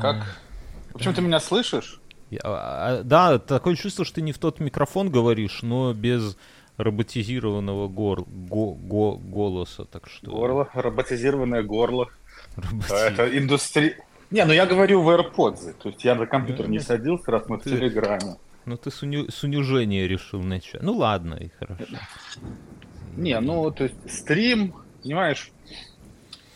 Как? Почему ты меня слышишь? Я- а, да, такое чувство, что ты не в тот микрофон говоришь, но без роботизированного гор, го, го- голоса, так что... Горло, роботизированное горло. роботи- А Это индустрия... Не, ну я говорю в AirPods, то есть я на компьютер не садился, раз мы в Ты- Телеграме. Ну ты с, уни- с унижения решил начать. Ну ладно, и хорошо. Не, ну, то есть стрим, понимаешь...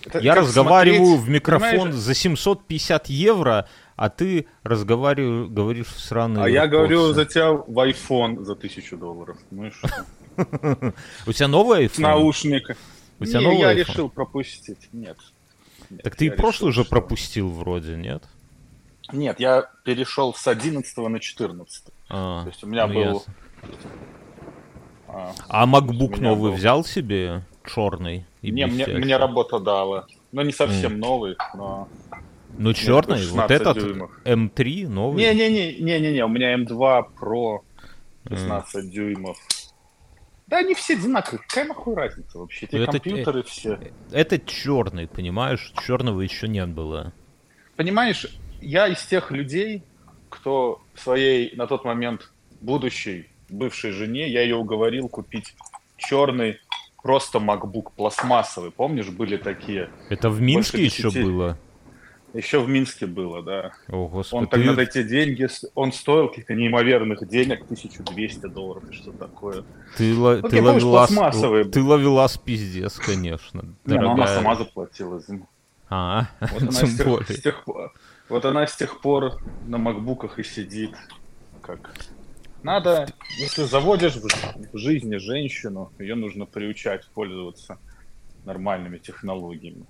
это Я разговариваю смотреть, в микрофон понимаешь? за 750 евро, а ты разговариваешь, говоришь в сраные А я говорю за тебя в iPhone за тысячу долларов. Ну и что? У тебя новый iPhone? Наушник. У тебя новый я решил пропустить. Нет. Так ты и прошлый решил, же что- пропустил вроде, нет? Нет, я перешел с 11 на 14. А, То есть у меня ну был-. А, А MacBook новый взял себе? Черный? И не, мне, мне работа дала. Ну, не совсем новый, но... Ну черный, такой вот 16 этот дюймов. M3 новый. Не-не-не, не-не-не, у меня М2 Pro 16 дюймов. Да они все одинаковые, какая нахуй разница вообще? Эти Ну, это- компьютеры все. Это черный, понимаешь? Черного еще не было. Понимаешь, я из тех людей, кто своей на тот момент будущей бывшей жене, я ее уговорил купить черный просто MacBook пластмассовый. Помнишь, были такие? Это в Минске Больше еще десяти. было? Еще в Минске было, да. О, господи. Он ты- тогда за эти деньги, с- он стоил каких-то неимоверных денег, 1200 долларов и что такое. Ты, ла- Ну, ты ловелас, пластмассовые ты ловелас пиздец, конечно. Не, ну она сама заплатила. за. А, Вот она, с тех, с тех пор, вот она с тех пор на макбуках и сидит. Как? Надо, если заводишь в, жизни женщину, ее нужно приучать пользоваться нормальными технологиями.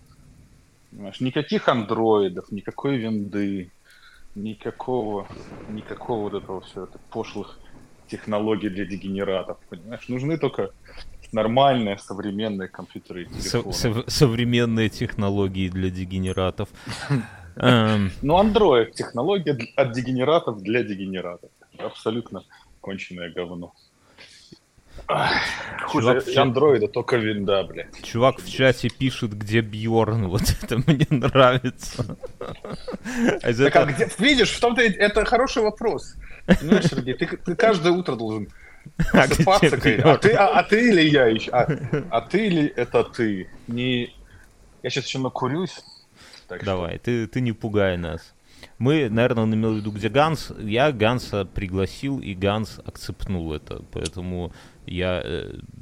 Понимаешь, никаких андроидов, никакой винды, никакого, никакого вот этого все это пошлых технологий для дегенератов, понимаешь? Нужны только нормальные современные компьютеры и Со- телефоны. сов- современные технологии для дегенератов. Эм, Ну, Android технология от дегенератов для дегенератов. Абсолютно конченое говно. Хуже Чувак, андроида только винда, блядь. Чувак в чате пишет, где Бьорн. Вот это мне нравится. А Так, а этого- где, видишь, в том-то это хороший вопрос. Понимаешь, Сергей, ты, ты каждое утро должен А где просыпаться, а Бьорн? ты, а, а ты или я еще? А, а ты или это ты? Не... Я сейчас еще накурюсь. так что- Давай, ты, ты не пугай нас. Мы, наверное, он имел в виду, где Ганс. Я Ганса пригласил, и Ганс акцептнул это. Поэтому я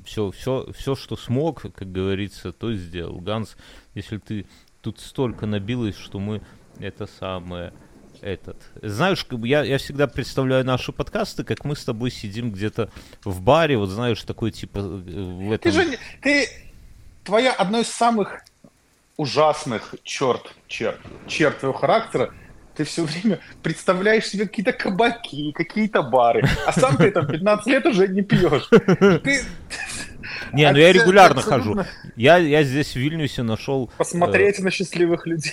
все, все, все, что смог, как говорится, то сделал. Ганс, если ты тут столько набилось, что мы это самое этот. Знаешь, я, я всегда представляю наши подкасты, как мы с тобой сидим где-то в баре, вот знаешь, такой типа э, в этом... Ты же, ты, твоя одно из самых ужасных черт, черт, черт твоего характера, ты все время представляешь себе какие-то кабаки, какие-то бары, а сам ты там 15 лет уже не пьешь. Ты Не, ну А я ты регулярно абсолютно- хожу. Я, я здесь в Вильнюсе нашел... посмотреть на счастливых людей.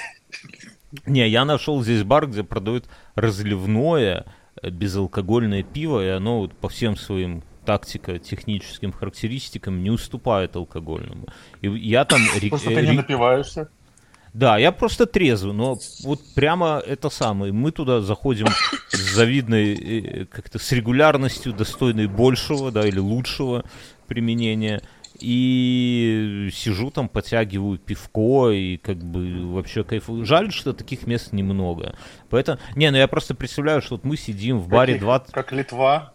Не, я нашел здесь бар, где продают разливное э, безалкогольное пиво, и оно вот по всем своим тактико-техническим характеристикам не уступает алкогольному. И я там... Просто э, ты не напиваешься. Да, я просто трезвый, но вот прямо это самое. Мы туда заходим с завидной, э, как-то с регулярностью, достойной большего, да, или лучшего применения. И сижу там, подтягиваю пивко и как бы вообще кайфую. Жаль, что таких мест немного. Поэтому, не, ну я просто представляю, что вот мы сидим в баре Каких? 20... Как Литва.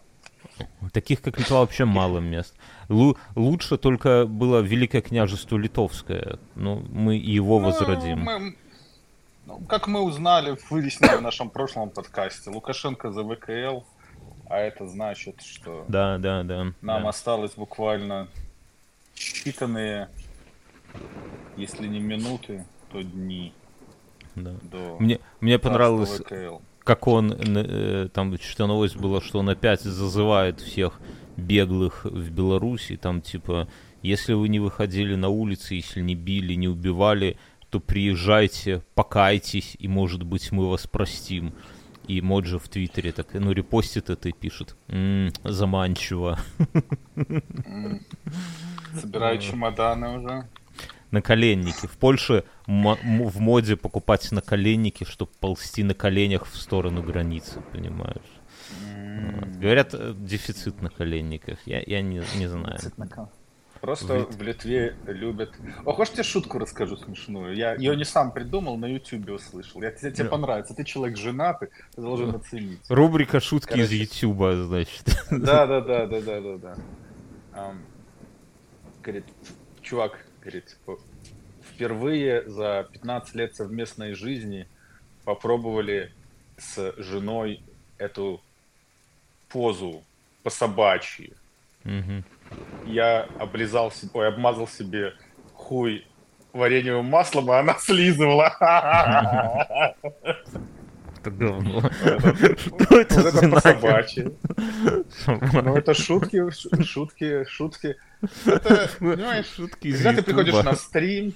Таких, как Литва, вообще мало мест. Лу- лучше только было Великое княжество Литовское. Ну, мы его Ну, возродим. мы- ну, как мы узнали, выяснили в нашем прошлом подкасте, Лукашенко за ВКЛ, а это значит, что Да, да, да. Нам да. осталось буквально считанные, если не минуты, то дни Да. до Мне, мне понравилось, ВКЛ. как он, э, там что новость была, что он опять зазывает всех беглых в Беларуси, там типа, если вы не выходили на улицы, если не били, не убивали, то приезжайте, покайтесь, и, может быть, мы вас простим. И Моджи в Твиттере так, ну, репостит это и пишет. «М, заманчиво. Собираю чемоданы уже. наколенники. В Польше в моде покупать наколенники, чтобы ползти на коленях в сторону границы, понимаешь? Вот. Говорят, э, дефицит наколенников. Я, я не, не знаю. Просто в, в Литве любят... О, хочешь тебе шутку расскажу смешную? Я ее не сам придумал, на Ютубе услышал. Я, тебе, тебе понравится. Ты человек женатый, ты должен оценить. Рубрика «Шутки Короче, из Ютуба», значит. Да-да-да-да-да-да. Um, говорит, чувак, говорит, впервые за 15 лет совместной жизни попробовали с женой эту позу по собачьи. Угу я облизал себе, ой, обмазал себе хуй вареньевым маслом, а она слизывала. Это говно. Что это это по-собачьи. Ну, это шутки, шутки, шутки. Это, понимаешь, шутки когда ты приходишь на стрим,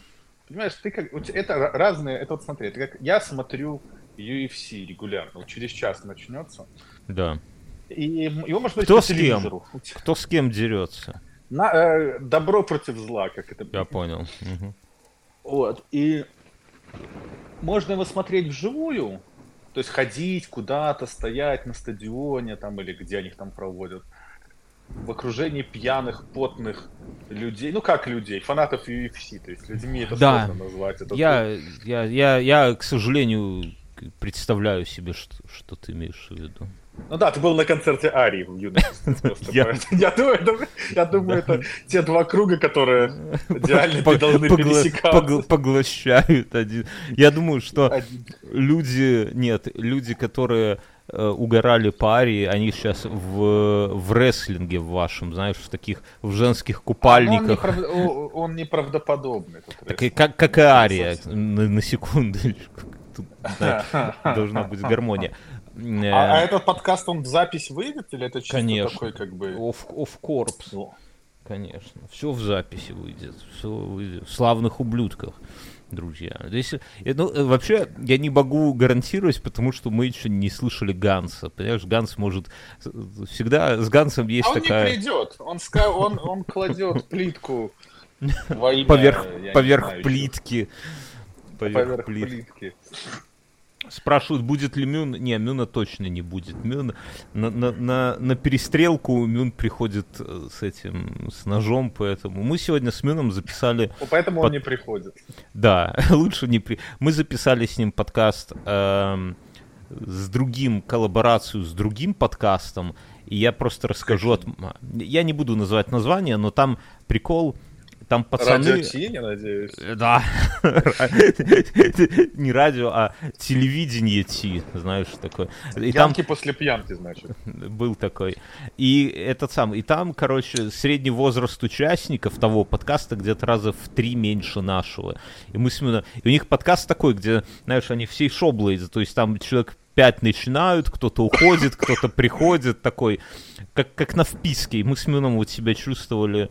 понимаешь, ты как, это разные, это вот смотри, это как, я смотрю UFC регулярно, вот через час начнется. Да. И его можно Кто с кем? Кто с кем дерется? На, э, добро против зла, как это. Я понял. Угу. Вот. И можно его смотреть вживую, то есть ходить куда-то, стоять на стадионе там или где они их там проводят в окружении пьяных, потных людей, ну как людей, фанатов UFC, то есть людьми это да. сложно назвать. Это я, я, я, я, к сожалению, представляю себе, что, что ты имеешь в виду. Ну да, ты был на концерте Арии в юности. Я думаю, это те два круга, которые идеально должны пересекаться. Поглощают один. Я думаю, что люди, нет, люди, которые э, угорали по Арии, они сейчас в, в рестлинге в вашем, знаешь, в таких, в женских купальниках. А, он, неправ... он неправдоподобный. Так, как, как и Ария, на, на секундочку. Тут да, должна быть гармония. А, а этот подкаст, он в запись выйдет или это чисто Конечно. такой как бы... Off, off corpse. Конечно. Все в записи выйдет. Все выйдет. В славных ублюдках друзья. Здесь, э, ну, э, вообще, я не могу гарантировать, потому что мы еще не слышали Ганса. Понимаешь, Ганс может... Всегда с Гансом есть а он такая... он не придет. Он, ска... он, он кладет плитку во имя, поверх, поверх знаю, плитки. Поверх, поверх плитки. плитки. Спрашивают, будет ли Мюн. Не, Мюна точно не будет. Мюн на, на, на, на перестрелку Мюн приходит э, с этим, с ножом, поэтому мы сегодня с Мюном записали... Поэтому под... он не приходит. Да, лучше не при... Мы записали с ним подкаст э, с другим, коллаборацию с другим подкастом, и я просто расскажу от... Я не буду называть название, но там прикол там пацаны... Радио Ти, я надеюсь. Э, да. Не радио, а телевидение Ти, знаешь, такое. И Пьянки там... после пьянки, значит. Был такой. И этот сам, и там, короче, средний возраст участников того подкаста где-то раза в три меньше нашего. И мы с ним... И у них подкаст такой, где, знаешь, они все шоблейзы, то есть там человек пять начинают, кто-то уходит, кто-то приходит, такой, как, как на вписке. И мы с Мюном вот себя чувствовали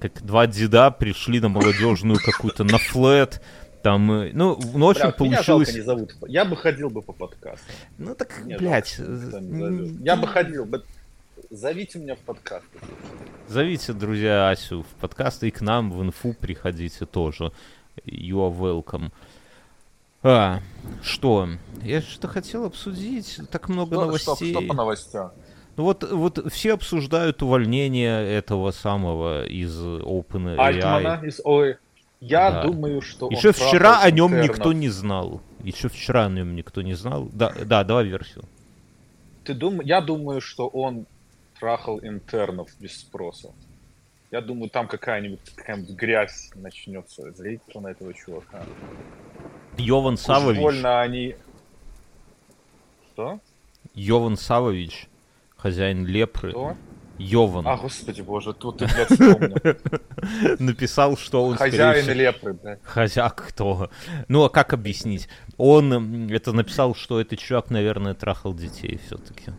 как два деда пришли на молодежную какую-то, на флет, там, э, ну, ну, общем, Бля, получилось... Меня не зовут. Я бы ходил бы по подкасту. Ну, так, меня блядь... Я бы ходил бы... Зовите меня в подкаст. Зовите, друзья, Асю в подкаст и к нам в инфу приходите тоже. You are welcome. А, что? Я что хотел обсудить? Так много что, новостей. Что, что по новостям? Ну вот, вот все обсуждают увольнение этого самого из OpenAI. Альтмана из ой. Я да. думаю, что Еще вчера о нем интернов. никто не знал. Еще вчера о нем никто не знал. Да, да, давай версию. Ты дум... Я думаю, что он трахал интернов без спроса. Я думаю, там какая-нибудь какая грязь начнется. Злить на этого чувака. Йован Савович. больно они... Что? Йован Савович хозяин лепры. Кто? Йован. А, господи боже, тут ты, блядь, вспомнил. Написал, что он... Хозяин всего, лепры, блядь. Хозяк кто? Ну, а как объяснить? Он это написал, что этот чувак, наверное, трахал детей все-таки.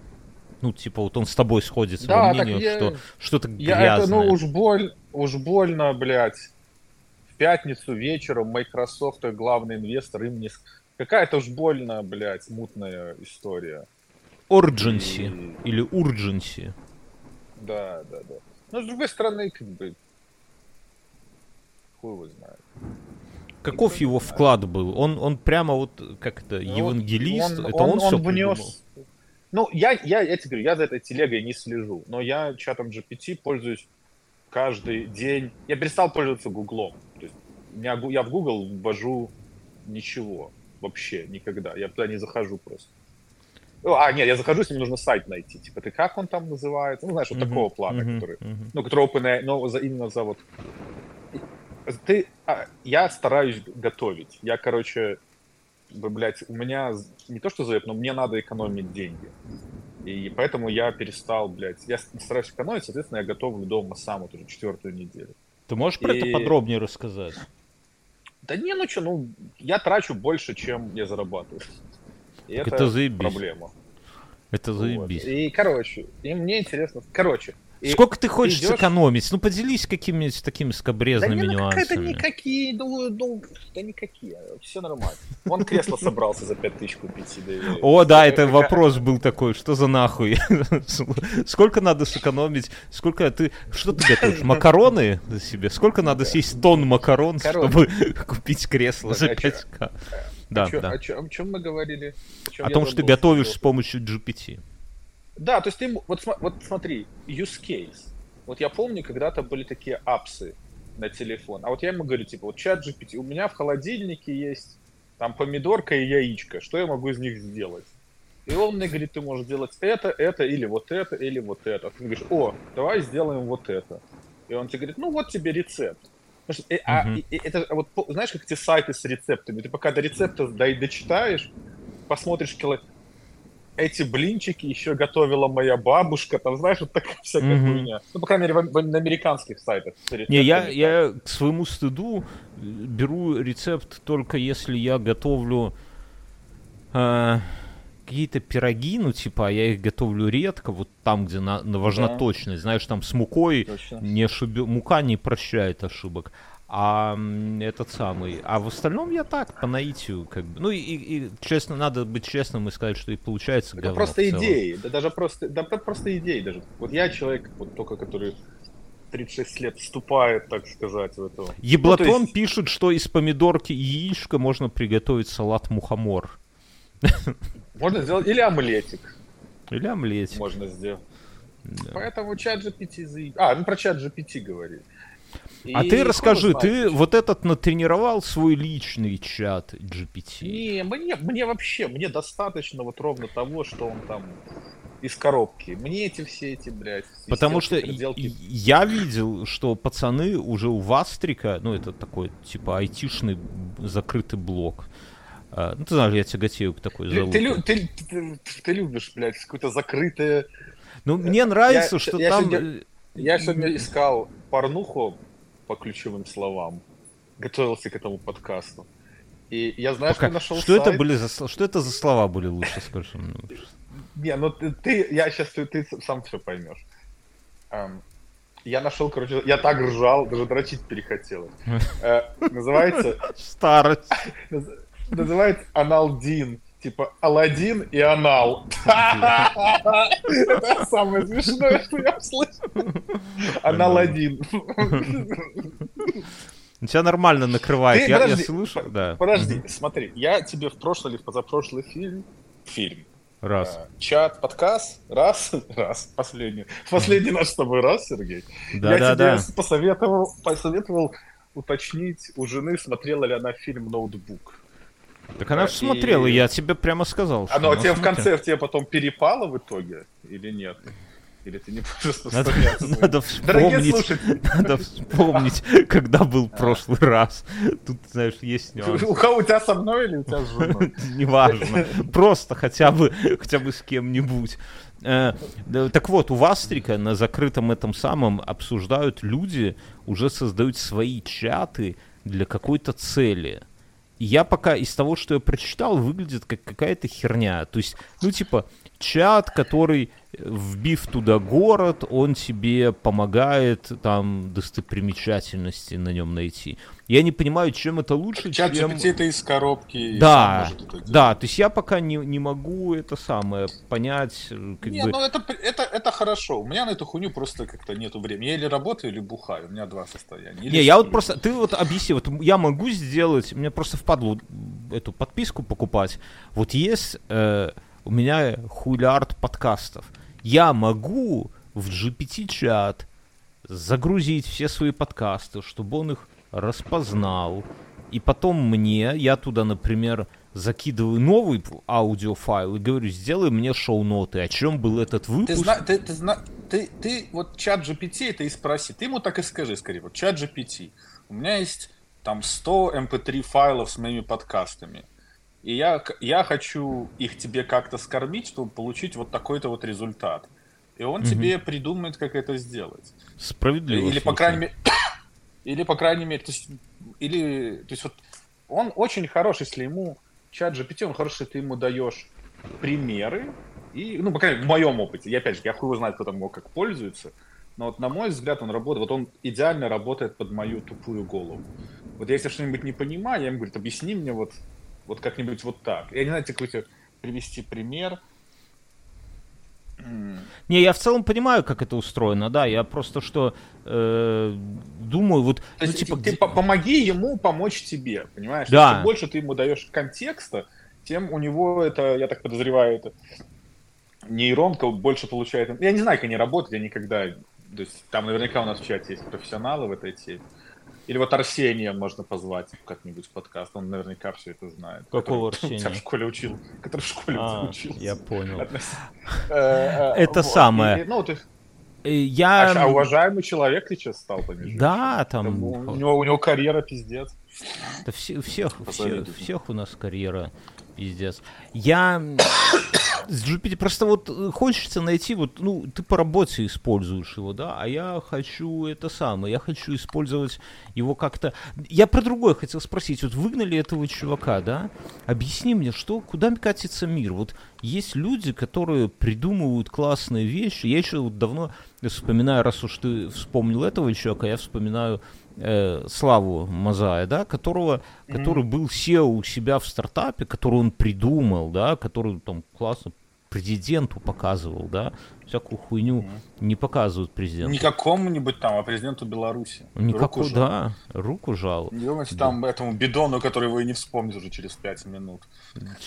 Ну, типа, вот он с тобой сходится да, во мнению, я, что что-то я грязное. Это, ну, уж, боль, уж больно, блядь. В пятницу вечером Microsoft, главный инвестор, им не... Какая-то уж больно, блядь, мутная история. Urgency и... или Urgency. Да, да, да. Но с другой стороны, как бы... хуй его знает. Каков его вклад был? Он, он прямо вот как это, Ну, евангелист? он- это он- он, он все внес- Ну, я, я, я тебе говорю, я за этой телегой не слежу, но я чатом GPT пользуюсь каждый день. Я перестал пользоваться Гуглом. То есть гу- я в Google ввожу ничего вообще никогда. Я туда не захожу просто. Ну, А, нет, я захожу, если мне нужно сайт найти. Типа, ты как он там называется? Ну, знаешь, вот такого плана, который ну, который OpenAI, но за, именно за вот... Ты, а, я стараюсь готовить. Я, короче, блядь, у меня не то что заеб, но мне надо экономить деньги. И поэтому я перестал, блядь, я стараюсь экономить, соответственно, я готовлю дома сам вот уже четвертую неделю. Ты можешь про это И- подробнее рассказать? Да не, ну что, ну, я трачу больше, чем я зарабатываю. И Так это, это заебись. проблема. Это Вот. заебись. И, короче, и мне интересно, короче. и- Сколько ты хочешь идёшь- сэкономить? Ну, поделись какими-нибудь такими Да скобрезными не, ну нюансами. никакие, ну, ну, да никакие, все нормально. Вон кресло собрался за 5000 купить себе. О, да, это вопрос был такой, что за нахуй? Сколько надо сэкономить? Сколько ты, что ты готовишь? Макароны себе? Сколько надо съесть тонн макарон, чтобы купить кресло за а чё- 5к? Да, о, да. о чё- о чем мы говорили? О я том, что ты готовишь с помощью GPT. Да, то есть ты, вот, вот смотри, use case. Вот я помню, когда-то были такие апсы на телефон. А вот я ему говорю, типа, вот чат GPT, у меня в холодильнике есть там помидорка и яичко. Что я могу из них сделать? И он мне говорит, ты можешь делать это, это, или вот это, или вот это. Ты говоришь, о, давай сделаем вот это. И он тебе говорит, ну вот тебе рецепт. Потому что, э, а, и это вот, знаешь, как эти сайты с рецептами? Ты пока до рецепта да и дочитаешь, посмотришь кило... Эти блинчики еще готовила моя бабушка, там, знаешь, вот такая всякая хуйня. Ну, по крайней мере, в- в- на американских сайтах. Не, я, я к своему стыду э, беру рецепт только если я готовлю э, какие-то пироги, ну типа, я их готовлю редко, вот там, где на, на- важна Да. точность, знаешь, там с мукой Точно. не ошибе- мука не прощает ошибок. А этот самый. А в остальном я так, по наитию, как бы. Ну и, и- и, честно, надо быть честным и сказать, что и получается Это просто идеи, да даже просто, да просто идеи даже. Вот я человек, вот только который 36 лет вступает, так сказать, в это. Еблатон Ну, есть- пишет, что из помидорки и яичка можно приготовить салат мухомор. Можно сделать, или омлетик Или омлетик. можно сделать. Да. Поэтому чат GPT заеб- А, ну про чат GPT говорили. А И ты хуй расскажи, знает, ты почему. вот этот натренировал свой личный чат GPT? Не, мне, мне вообще, мне достаточно вот ровно того, что он там из коробки. Мне эти все эти, блядь, Потому что переделки. я видел, что пацаны уже у Вастрика, ну это такой типа айтишный закрытый блок. А, ну ты знаешь, я тяготею к такой Ты, залупе. ты, ты, ты любишь, блядь, какое-то закрытое... Ну мне нравится, я- что я там... сегодня- э, Я сегодня искал порнуху по ключевым словам. Готовился к этому подкасту. И я, пока- что нашел Что это сайт? были за что это за слова были лучше, скажи мне. Не, ну ты, ты- я сейчас ты, ты сам все поймешь. Эм, я нашел, короче, я так ржал, даже дрочить перехотелось. Э, называется, Старость. наз- называется Аналдин. Типа Аладдин и Анал. Это самое смешное, что я слышал. Аналаддин. Тебя нормально накрывает. Я, слышу, да. Подожди, смотри, я тебе в прошлый или в позапрошлый фильм, фильм, Раз. э, чат, подкаст, раз, раз, последний, последний наш с тобой раз, Сергей. Да, я да, тебе да. посоветовал, посоветовал уточнить у жены, смотрела ли она фильм «Ноутбук». Так она же смотрела, и- я тебе прямо сказал. что Оно она тебе в конце тебе потом перепало в итоге или нет? Или ты не можешь Надо, надо вспомнить, надо вспомнить, когда был прошлый раз. Тут, знаешь, есть нюанс. у кого у тебя со мной или у тебя с женой? Неважно. Просто хотя бы, хотя бы с кем-нибудь. Э, Так вот, у Вастрика на закрытом этом самом обсуждают люди, уже создают свои чаты для какой-то цели. Я пока из того, что я прочитал, выглядит как какая-то херня. То есть, ну, типа, чат, который, вбив туда город, он тебе помогает там достопримечательности на нем найти. Я не понимаю, чем это лучше, Чат чем... GPT это из коробки. Да, да, то есть я пока не, не могу это самое понять, э, как Не, бы... ну это, это, это хорошо. У меня на эту хуйню просто как-то нету времени. Я или работаю, или бухаю. У меня два состояния. Или Не, я вот просто, ты вот объясни, вот я могу сделать, мне просто впадло эту подписку покупать. Вот есть э, у меня хулиард подкастов. Я могу в GPT-чат загрузить все свои подкасты, чтобы он их распознал. И потом мне, я туда, например, закидываю новый аудиофайл и говорю, сделай мне шоу-ноты, о чем был этот Ты, выпуск. зна, ты, ты, зна, ты, ты вот чат GPT это и спроси. Ты ему так и скажи скорее. Вот чат GPT. У меня есть там 100 mp3 файлов с моими подкастами. И я, я хочу их тебе как-то скормить, чтобы получить вот такой-то вот результат. И он Мгм. тебе придумает, как это сделать. Справедливо. Или, по крайней мере, или, по крайней мере, то есть, или, то есть, вот он очень хорош, если ему, чат GPT, он хорош, если ты ему даешь примеры, и, ну, по крайней мере, в моем опыте, я, опять же, я хуй знает, кто там его как пользуется, но вот, на мой взгляд, он работает, вот он идеально работает под мою тупую голову. Вот если я что-нибудь не понимаю, я ему говорю, объясни мне вот, вот как-нибудь вот так. Я не знаю, какой-то привести пример. Не, я в целом понимаю, как это устроено, да. Я просто что э, думаю, вот, То ну, есть типа, ты где- по- помоги ему помочь тебе, понимаешь? Да. Чем больше ты ему даешь контекста, тем у него это, я так подозреваю, это нейронка больше получает. Я не знаю, как они работают, я никогда... То есть там наверняка у нас в чате есть профессионалы в этой теме. Или вот Арсения можно позвать как-нибудь в подкаст, он наверняка все это знает. Какого Который Арсения? В школе учил, который в школе А, учился. я понял. Э, э, Это самое. Ну, ты... Э, Я... А, уважаемый человек ты сейчас стал, понимаешь? Да, там... Там у, у него, у него карьера пиздец. Да все, всех, всех, всех у нас карьера пиздец. Я с GPT просто вот э, хочется найти, вот, ну, ты по работе используешь его, да, а я хочу это самое, я хочу использовать его как-то... Я про другое хотел спросить, вот выгнали этого чувака, да, объясни мне, что, куда катится мир? Вот есть люди, которые придумывают классные вещи, я еще вот давно вспоминаю, раз уж ты вспомнил этого чувака, я вспоминаю э, Славу Мазая, да, которого, который был SEO у себя в стартапе, который он придумал, да, который там классно президенту показывал, да, всякую хуйню не показывают президенту. Не какому-нибудь там, а президенту Беларуси. Никакой, Руку да, руку жал. Не думайте там этому бидону, который вы и не вспомните уже через пять минут.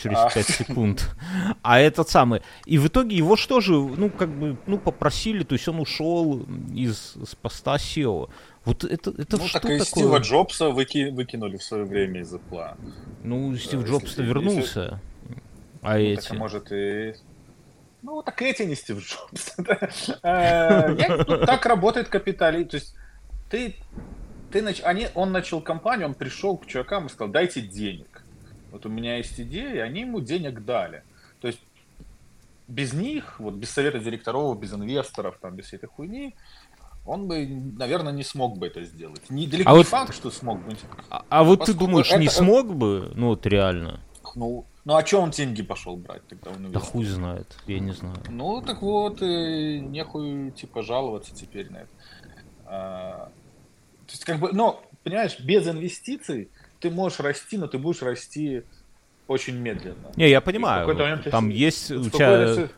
через А. 5 секунд. А этот самый. И в итоге его что же, ну, как бы, ну, попросили, то есть он ушел из с поста SEO. Вот это, это ну, что так и такое? Стива Джобса выки- выкинули в свое время из Apple. Ну, Стив если Джобс-то вернулся. А Ну, эти? так, а может и... Ну, так эти не Стив Джобс. Э, Так работает капитализм. То есть ты, ты нач- они, он начал компанию, он пришел к чувакам и сказал, дайте денег. Вот у меня есть идея, и они ему денег дали. То есть без них, вот без совета директоров, без инвесторов, там, без всей этой хуйни, он бы, наверное, не смог бы это сделать. Не, далеко А не вот- факт, что смог бы. А, а вот ты думаешь, не это- смог бы? Ну, вот реально. Ну, ну а что он деньги пошел брать тогда? у Да хуй знает, я не знаю. Ну, так вот, и нехуй, типа, жаловаться теперь на это. А, то есть, как бы, но, понимаешь, без инвестиций ты можешь расти, но ты будешь расти очень медленно. Не, я понимаю. вот момент ты там есть у тебя э,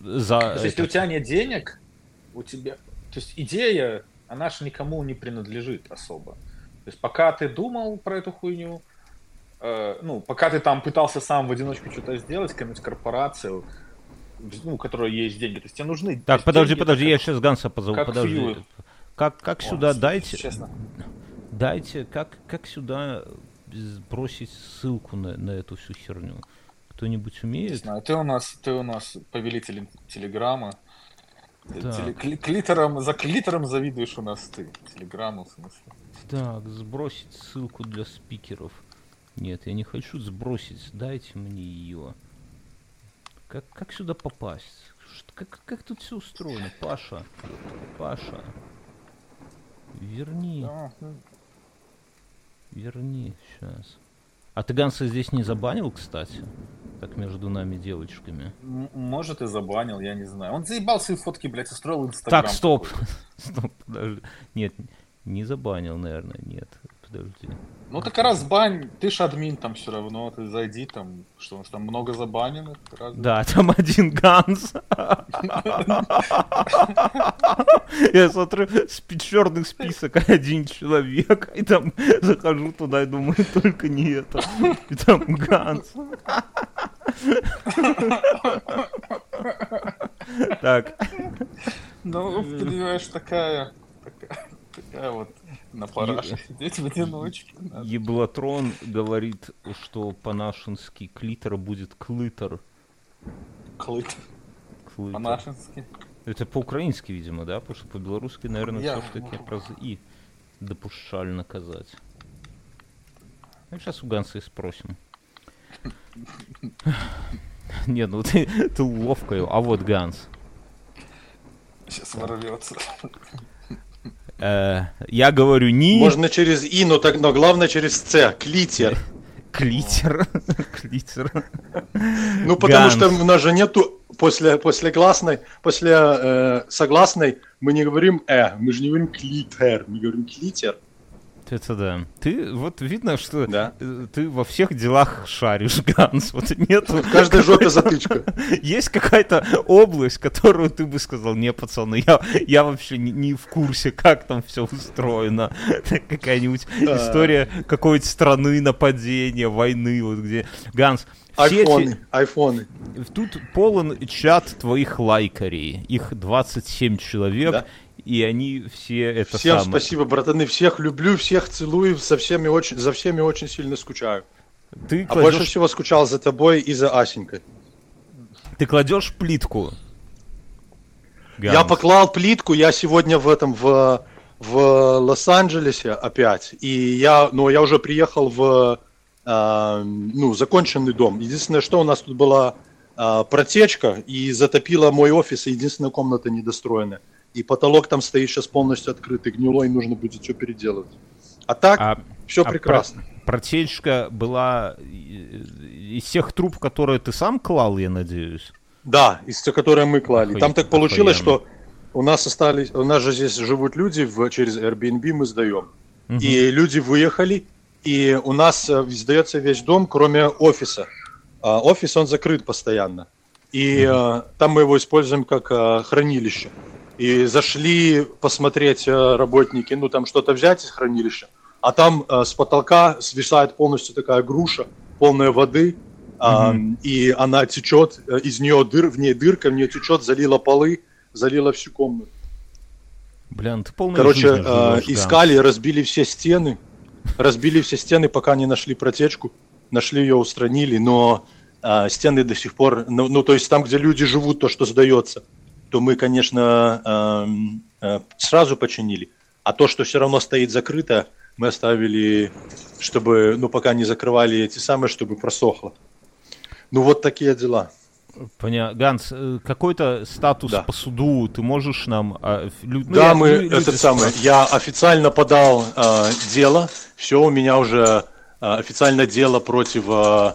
за... Есть, если у тебя нет денег, у тебя... То есть, идея, она же никому не принадлежит особо. То есть, пока ты думал про эту хуйню, э, ну, пока ты там пытался сам в одиночку что-то сделать, какую-нибудь корпорацию, ну, у которой есть деньги, то есть тебе нужны... Так, подожди, деньги, подожди, я как- сейчас Ганса позову, как подожди. фьюэль. Как, как О, сюда дайте, Честно. дайте, как, как сюда сбросить ссылку на, на эту всю херню? Кто-нибудь Не умеет? знаю, ты у нас, ты у нас повелитель телеграмма. Теле- кли- клитором, за клитором завидуешь у нас ты. Телеграмму, в смысле. Так, сбросить ссылку для спикеров. Нет, я не хочу сбросить, дайте мне ее. Как, как сюда попасть? Что- как, как тут все устроено? Паша, Паша, верни, Да, верни, сейчас. А ты Ганса здесь не забанил, кстати? Так между нами девочками. Может и забанил, я не знаю. Он заебал свои фотки, блядь, устроил инстаграм. Так, стоп. Стоп, подожди. Нет, не забанил, наверное, нет. Подожди. Ну так раз бань, ты ж админ там все равно, ты зайди там, что у нас там много забаненных. разве? Да, там один Ганс. Я смотрю, спи- черный список, один человек, и там захожу туда и думаю, только не это. И там Ганс. Так, Ну, понимаешь, такая, такая, такая вот на параше сидеть в одиночке. надо. Еблатрон говорит, что по-нашенски клитор будет клитор. Клык Клитор. по-нашенски. Это по-украински, видимо, да? Потому что по-белорусски, наверное, Я- все-таки раз и допущально казать. Ну, сейчас у Ганса и спросим. Не, ну ты, ты ловкаю. А вот Ганс. Сейчас ворвется. Э, я говорю не Можно через И, но, так, но главное через С. Клитер. клитер. клитер. Ну, потому Ганс. что у нас же нету после, после гласной, после э, согласной мы не говорим «э», мы же не говорим «клитер», мы говорим «клитер». Это да. Ты, вот видно, что Да. э, ты во всех делах шаришь, Ганс. Вот нету... В каждой жопе затычка. Есть какая-то область, которую ты бы сказал, не, пацаны, я, я вообще не, не в курсе, как там все устроено. Какая-нибудь история какой-то страны, нападения, войны, вот где... Ганс, эти- Айфоны, айфоны. Тут полон чат твоих лайкарей. Их 27 человек, Да. И они все это Всем самое. спасибо, братаны, всех люблю, всех целую, со всеми очень, за всеми очень сильно скучаю. Ты А больше всего скучал за тобой и за Асенькой. ты кладешь плитку. Я Ганс. поклал плитку, я сегодня в этом, в, в Лос-Анджелесе опять, и я, но я уже приехал в, а, ну, законченный дом. Единственное, что у нас тут была а, протечка, и затопила мой офис, и единственная комната недостроенная. И потолок там стоит сейчас полностью открытый, гнилой, нужно будет все переделывать. А так, А- все а прекрасно. про- протечка была из тех труб, которые ты сам клал, я надеюсь. Да, из тех, которые мы клали. Охуе- Там так получилось, охуенно. что у нас остались, у нас же здесь живут люди, в, через Airbnb мы сдаем. И люди выехали, и у нас э, сдается весь дом, кроме офиса. А, офис, он закрыт постоянно. И э, там мы его используем как э, хранилище. И зашли посмотреть э, работники, ну там что-то взять из хранилища. А там э, с потолка свисает полностью такая груша, полная воды. а, и она течет, э, из нее дыр, в ней дырка, в нее течет, залила полы, залила всю комнату. Блин, ты полный Короче, э, живешь, искали, разбили все стены, разбили все стены, пока не нашли протечку, нашли ее, устранили, но э, стены до сих пор, ну, ну, то есть там, где люди живут, то, что сдается, то мы, конечно, эм, э, сразу починили, а то, что все равно стоит закрыто, мы оставили, чтобы, ну, пока не закрывали эти самые, чтобы просохло. Ну, вот такие дела. Поня... Ганс, э, какой-то статус Да. по суду ты можешь нам... а, лю- ну, да, я- мы лю- люди этот самый. Я официально подал э, дело. Все, у меня уже э, официально дело против э,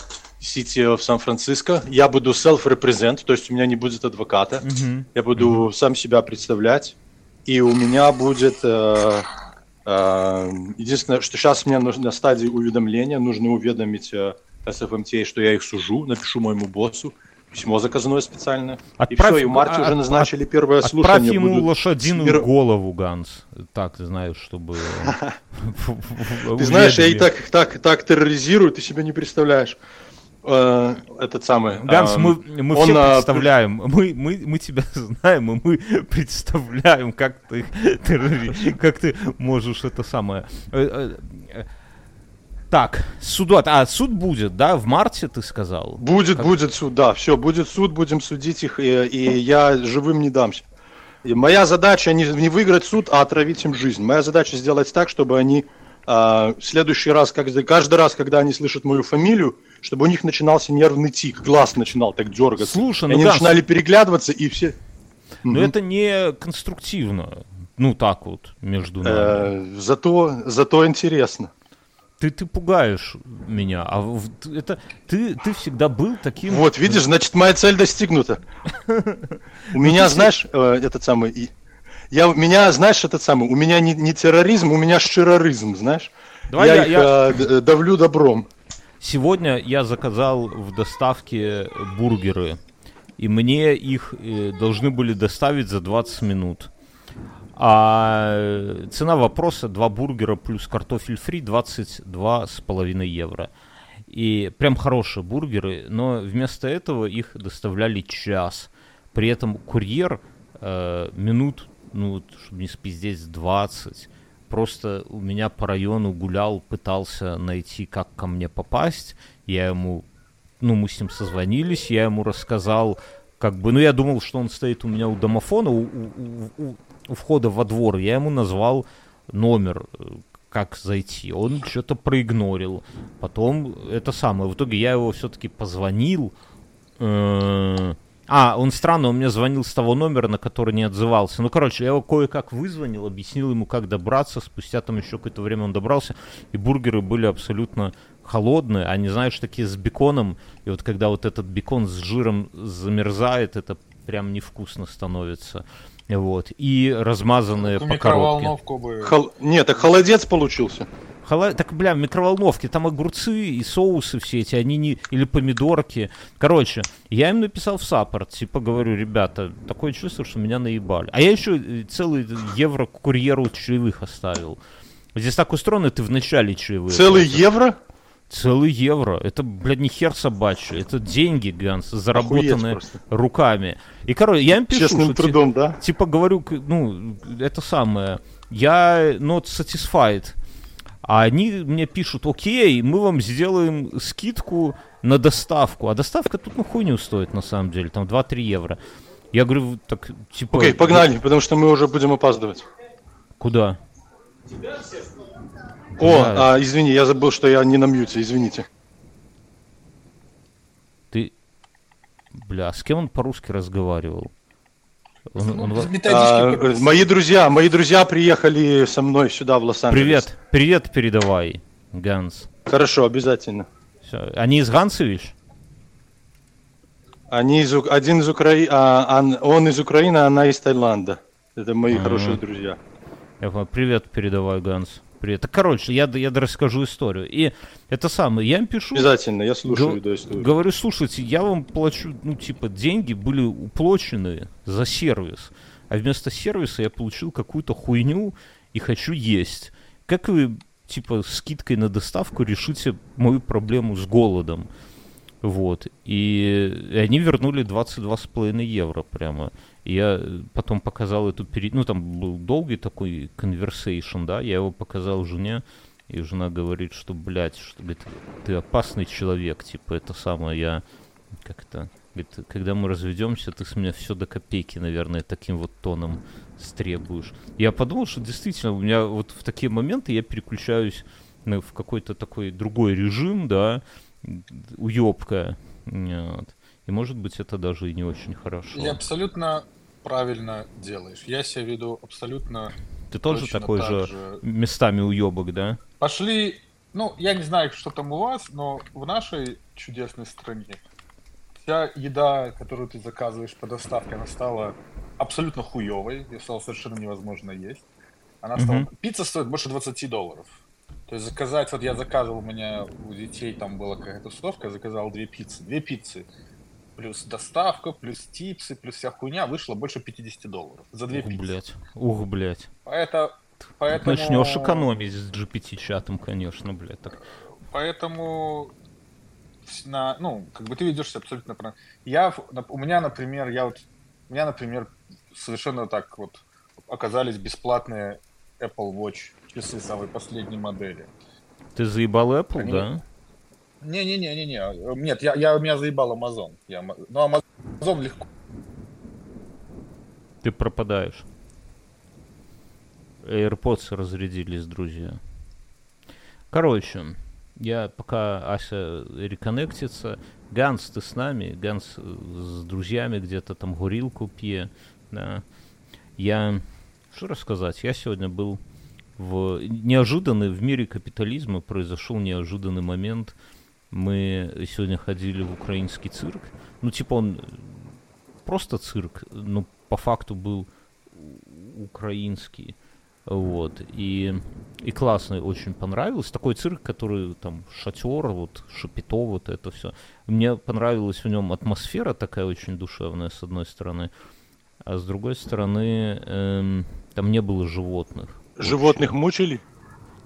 City of Сан-Франциско. Я буду self-represent, то есть у меня не будет адвоката. Мгм. Я буду сам себя представлять. И у меня будет... э, э, единственное, что сейчас мне нужно на стадии уведомления, нужно уведомить э, SFMTA, что я их сужу, напишу моему боссу. Письмо заказное специально. и Отправь- все, и в марте а- уже а- назначили первое Отправь слушание. ему будут лошадиную смир- голову, Ганс. Так, ты знаешь, чтобы... Ты знаешь, я и так, так, так терроризирую, ты себе не представляешь. Э, Этот самый. Ганс, эм, мы, мы он, все а, представляем, мы, мы, мы тебя знаем, и мы представляем, как ты, как ты можешь это самое... Э, э, э, Так, суду, а суд будет, да, в марте ты сказал? Будет, будет суд, да, все, будет суд, будем судить их, и, и я живым не дамся. И моя задача не, не выиграть суд, а отравить им жизнь. Моя задача сделать так, чтобы они а, в следующий раз, когда, каждый раз, когда они слышат мою фамилию, чтобы у них начинался нервный тик, глаз начинал так дергаться. Слушай, ну, они Ганс, начинали переглядываться, и все... но Мгм. это не конструктивно, ну так вот, между нами. Э, зато, зато интересно. ты, ты пугаешь меня. А это ты, ты всегда был таким. Вот, видишь, значит, моя цель достигнута. У меня, знаешь, э, этот самый... Я, у меня, знаешь, этот самый, у меня не, не терроризм, у меня широризм, знаешь? Давай я я- их я- э, д- давлю добром. Сегодня я заказал в доставке бургеры, и мне их э, должны были доставить за 20 минут. А э, цена вопроса два бургера плюс картофель фри 22,5 евро. И прям хорошие бургеры, но вместо этого их доставляли час. При этом курьер э, минут, ну, чтобы не спиздеть, 20 просто у меня по району гулял, пытался найти, как ко мне попасть. Я ему, ну, мы с ним созвонились, я ему рассказал, как бы, ну, я думал, что он стоит у меня у домофона, у, у- у- у входа во двор. Я ему назвал номер, э, как зайти. Он что-то проигнорил. Потом это самое. В итоге я его все-таки позвонил. Э, А, он странно, он мне звонил с того номера, на который не отзывался. Ну, короче, я его кое-как вызвонил, объяснил ему, как добраться. Спустя там еще какое-то время он добрался, и бургеры были абсолютно холодные. Они, знаешь, такие с беконом. И вот когда вот этот бекон с жиром замерзает, это прям невкусно становится. Вот. И размазанные по коробке. бы... Хол- Нет, так холодец получился. Хола- Так, бля, в микроволновке, там огурцы и соусы все эти, они не... Или помидорки. Короче, я им написал в саппорт, типа, говорю, ребята, такое чувство, что меня наебали. А я еще целый евро курьеру чаевых оставил. Здесь так устроено, ты в начале чаевые. Целый платишь. евро? Целый евро. Это, блядь, не хер собачий. Это деньги, Ганс, заработанные руками. И, короче, я им пишу, Честным что, ти- трудом, да? типа говорю, ну, это самое, я not satisfied. А они мне пишут, окей, мы вам сделаем скидку на доставку. А доставка тут ну хуйню стоит на самом деле, там 2-3 евро. Я говорю, так, типа... Окей, погнали, потому что мы уже будем опаздывать. Куда? О, Да. а, извини, я забыл, что я не на мьюте, извините. Ты... Бля, с кем он по-русски разговаривал? Он- он во- А, мои друзья, мои друзья приехали со мной сюда, в Лос-Анджелес. Привет, привет передавай, Ганс. Хорошо, обязательно. Всё. Они из Гансович? Они из, один из Украины, он из Украины, а она из Таиланда. Это мои Ага. хорошие друзья. Я привет передавай, Ганс. Привет. Так, короче, я, я расскажу историю. И это самое, я им пишу, Обязательно, я слушаю эту историю. говорю, слушайте, я вам плачу, ну, типа, деньги были уплочены за сервис, а вместо сервиса я получил какую-то хуйню и хочу есть. Как вы, типа, скидкой на доставку решите мою проблему с голодом? Вот. И, и они вернули 22,5 евро прямо. Я э, потом показал эту перед... Ну, там был долгий такой conversation, да, я его показал жене, и жена говорит, что, блядь, что, говорит, ты опасный человек, типа, это самое, я как-то... Говорит, когда мы разведемся, ты с меня все до копейки, наверное, таким вот тоном стребуешь. Я подумал, что действительно у меня вот в такие моменты я переключаюсь ну, в какой-то такой другой режим, да, уебка. Вот. И может быть это даже и не очень хорошо. И абсолютно правильно делаешь. Я себя веду абсолютно Ты тоже такой так же, же. местами уебок, да? Пошли, ну, я не знаю, что там у вас, но в нашей чудесной стране вся еда, которую ты заказываешь по доставке, она стала абсолютно хуевой, ее стало совершенно невозможно есть. Она стала... Мгм. Пицца стоит больше 20 долларов. То есть заказать, вот я заказывал, у меня у детей там была какая-то тусовка, я заказал две пиццы. Две пиццы. Плюс доставка, плюс типсы, плюс вся хуйня вышло больше 50 долларов. За две Ух, пиццы. блядь. Ух, блядь. Поэтому, поэтому... Начнешь экономить с GPT-чатом, конечно, блядь. Так. Поэтому на, ну, как бы ты ведешься абсолютно правильно. Я, у меня, например, я вот, у меня, например, совершенно так вот оказались бесплатные Apple Watch часы самой последней модели. Ты заебал Apple, Они- да? Не-не-не-не-не. Нет, я, я, меня заебал Amazon. Я, ну, Amazon легко. Ты пропадаешь. AirPods разрядились, друзья. Короче, я пока Ася реконнектится. Ганс, ты с нами? Ганс э, с друзьями где-то там гурилку пье. Да. Я... Что рассказать? Я сегодня был в неожиданный в мире капитализма произошел неожиданный момент. Мы сегодня ходили в украинский цирк. Ну, типа он просто цирк, но по факту был украинский. Вот. И, и классный, очень понравилось. Такой цирк, который там шатер, вот шапито, вот это все. Мне понравилась в нем атмосфера такая очень душевная, с одной стороны. А с другой стороны, эм, там не было животных. Животных вообще. мучили?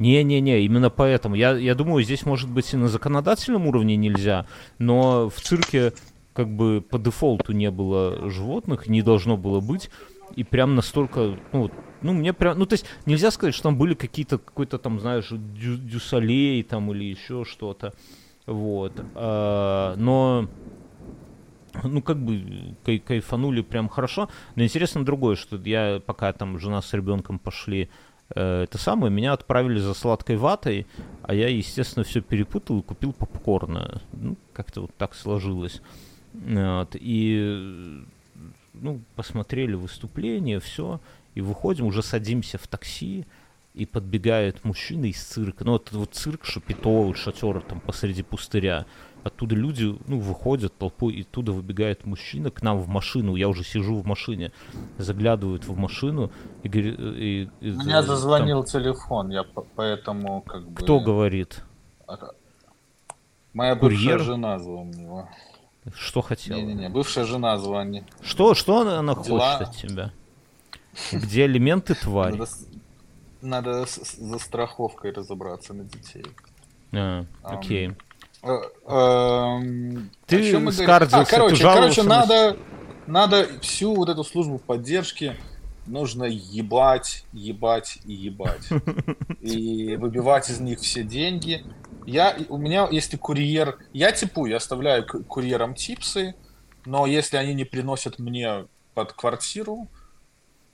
Не-не-не, именно поэтому. Я, я думаю, здесь, может быть, и на законодательном уровне нельзя, но в цирке как бы по дефолту не было животных, не должно было быть, и прям настолько, ну, ну, мне прям, ну, то есть нельзя сказать, что там были какие-то, какой-то там, знаешь, дю, дюсалей там или еще что-то, вот, а, но, ну, как бы кай кайфанули прям хорошо, но интересно другое, что я, пока там жена с ребенком пошли э, это самое, меня отправили за сладкой ватой, а я, естественно, все перепутал и купил попкорна, ну, как-то вот так сложилось, вот, и ну, посмотрели выступление, все, и выходим, уже садимся в такси, и подбегает мужчина из цирка. Ну, это вот цирк Шапито, шатер там посреди пустыря. Оттуда люди, ну, выходят толпой, и оттуда выбегает мужчина к нам в машину. Я уже сижу в машине, заглядывают в машину и говорит... И, и, Меня зазвонил там... телефон, я поэтому как бы... Кто говорит? Моя Курьер? бывшая жена звонила. Что хотела? Не-не-не, бывшая жена звонит. Что, что она, она хочет от тебя? Где элементы твари? Надо, надо с, за страховкой разобраться на детей. А, окей. Э, эм, ты скардился, а, короче, короче, надо, надо всю вот эту службу поддержки нужно ебать, ебать и ебать. И выбивать из них все деньги. Я, у меня, если курьер... Я типу, я оставляю курьерам типсы, но если они не приносят мне под квартиру,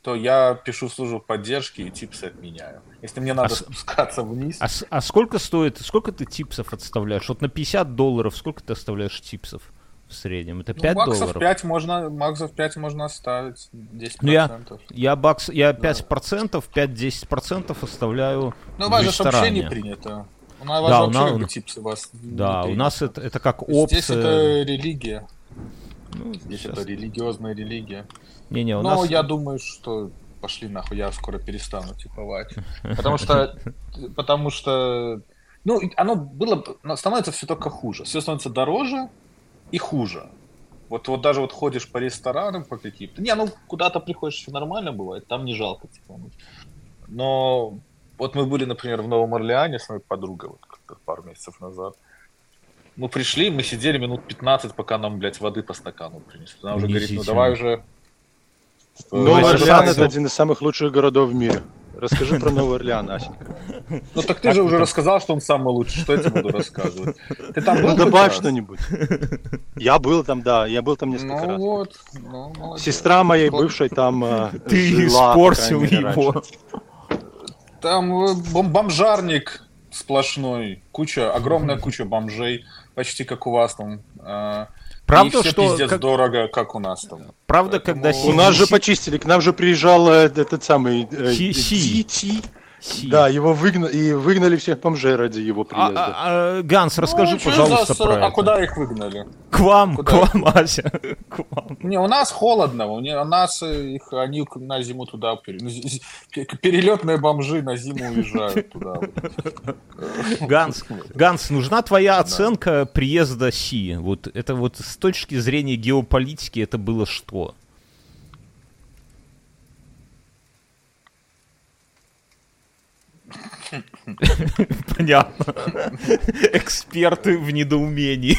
то я пишу в службу поддержки и типсы отменяю. Если мне надо а спускаться вниз. А, а сколько стоит, сколько ты типсов отставляешь? Вот на 50 долларов сколько ты оставляешь типсов в среднем? Это 5 ну, баксов долларов? 5 можно, баксов 5 можно оставить, 10%. Ну, я, я, бакс, я 5%, да. 5-10% оставляю Ну, у вас же вообще не принято. У нас да, у нас, типсы вас Да, у нас это, это как опция. Здесь это религия. Ну, Здесь сейчас... это религиозная религия. Не-не, у Но нас... я думаю, что пошли нахуй, я скоро перестану типовать. Потому что, потому что, ну, оно было, становится все только хуже. Все становится дороже и хуже. Вот, вот даже вот ходишь по ресторанам по каким-то. Не, ну куда-то приходишь, все нормально бывает, там не жалко типануть. Но вот мы были, например, в Новом Орлеане с моей подругой вот пару месяцев назад. Мы пришли, мы сидели минут 15, пока нам, блядь, воды по стакану принесли. Она уже говорит, ну давай уже Новый Орлеан это один из самых лучших городов в мире. Расскажи про Новый Орлеан, Асенька. Ну так ты же уже рассказал, что он самый лучший. Что я тебе буду рассказывать? Ты там был? Ну добавь что-нибудь. Я был там, да. Я был там несколько ну раз. Вот, ну, Сестра моей бывшей там э, Ты испортил его. Там э, бомжарник сплошной. Куча, огромная куча бомжей. Почти как у вас там. Правда, и все что пиздец как... дорого, как у нас там. Правда, Поэтому... когда у нас же почистили, к нам же приезжал э, этот самый э, Си. Си. Да, его выгнали, и выгнали всех бомжей ради его а, приезда. А, а, а, Ганс, расскажи, ну, пожалуйста, за... про а это. куда их выгнали? К вам, куда к вам, Ася. К вам. Не, у нас холодно, у, не, у нас их, они на зиму туда, перелетные бомжи на зиму уезжают туда. Ганс, Ганс, нужна твоя оценка приезда Си. Вот это вот с точки зрения геополитики это было что? Понятно. Эксперты в недоумении.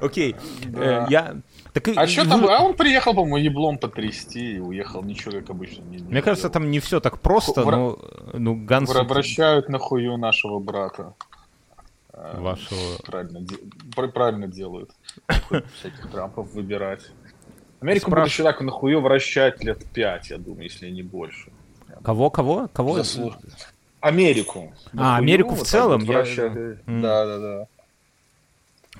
Окей. Э, я... Так, а что там? А он приехал, по-моему, еблом потрясти и уехал. Ничего, как обычно. Не, не Мне кажется, там не все так просто, Вра... но ну, Ганс... Обращают на хую нашего брата. Э, Вашего... Правильно, де... правильно делают. Всяких Трампов выбирать. Америку Спраш... будут еще так нахую вращать лет пять, я думаю, если не больше. Кого, кого? Кого? Заслуж... Америку. А, Америку в целом? Я... Да, да, да.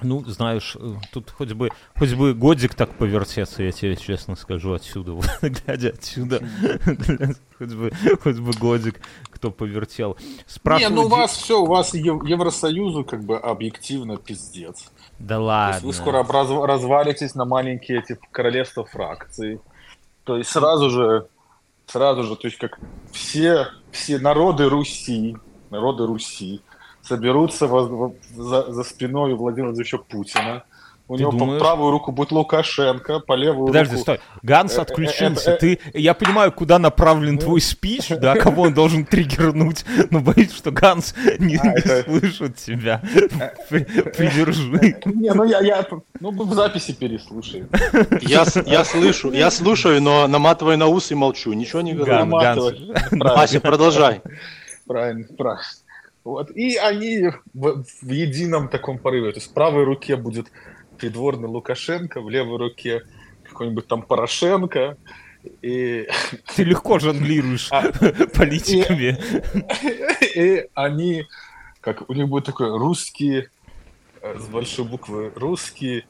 Ну, знаешь, э, тут хоть бы, хоть бы годик так повертеться, я тебе честно скажу, отсюда, вот, глядя отсюда, хоть бы, хоть бы годик кто повертел. Не, ну у вас все, у вас Евросоюзу как бы объективно пиздец. Да ладно. вы скоро раз, развалитесь на маленькие эти королевства фракций. То есть сразу же, сразу же, то есть как все, все народы Руси, народы Руси, соберутся воз, за, за спиной Владимира Владимировича Путина. У Ты него думаешь? по правую руку будет Лукашенко, по левую Подожди, руку... стой. Ганс э, э, отключился. Э, Ты, я понимаю, куда направлен ну. твой спич, да, кого он должен триггернуть, но боюсь, что Ганс не, а, не слышит тебя. Придержи. Не, ну я, я, ну в записи переслушаю. Я, я слышу, я слушаю, но наматываю на ус и молчу, ничего не говорю. Ася, продолжай. Правильно, правильно. Вот. И они в, в едином таком порыве. То есть в правой руке будет придворный Лукашенко, в левой руке какой-нибудь там Порошенко. И... Ты легко жонглируешь а, политиками. И, и они, как у них будет такой русский, э, с большой буквы русский,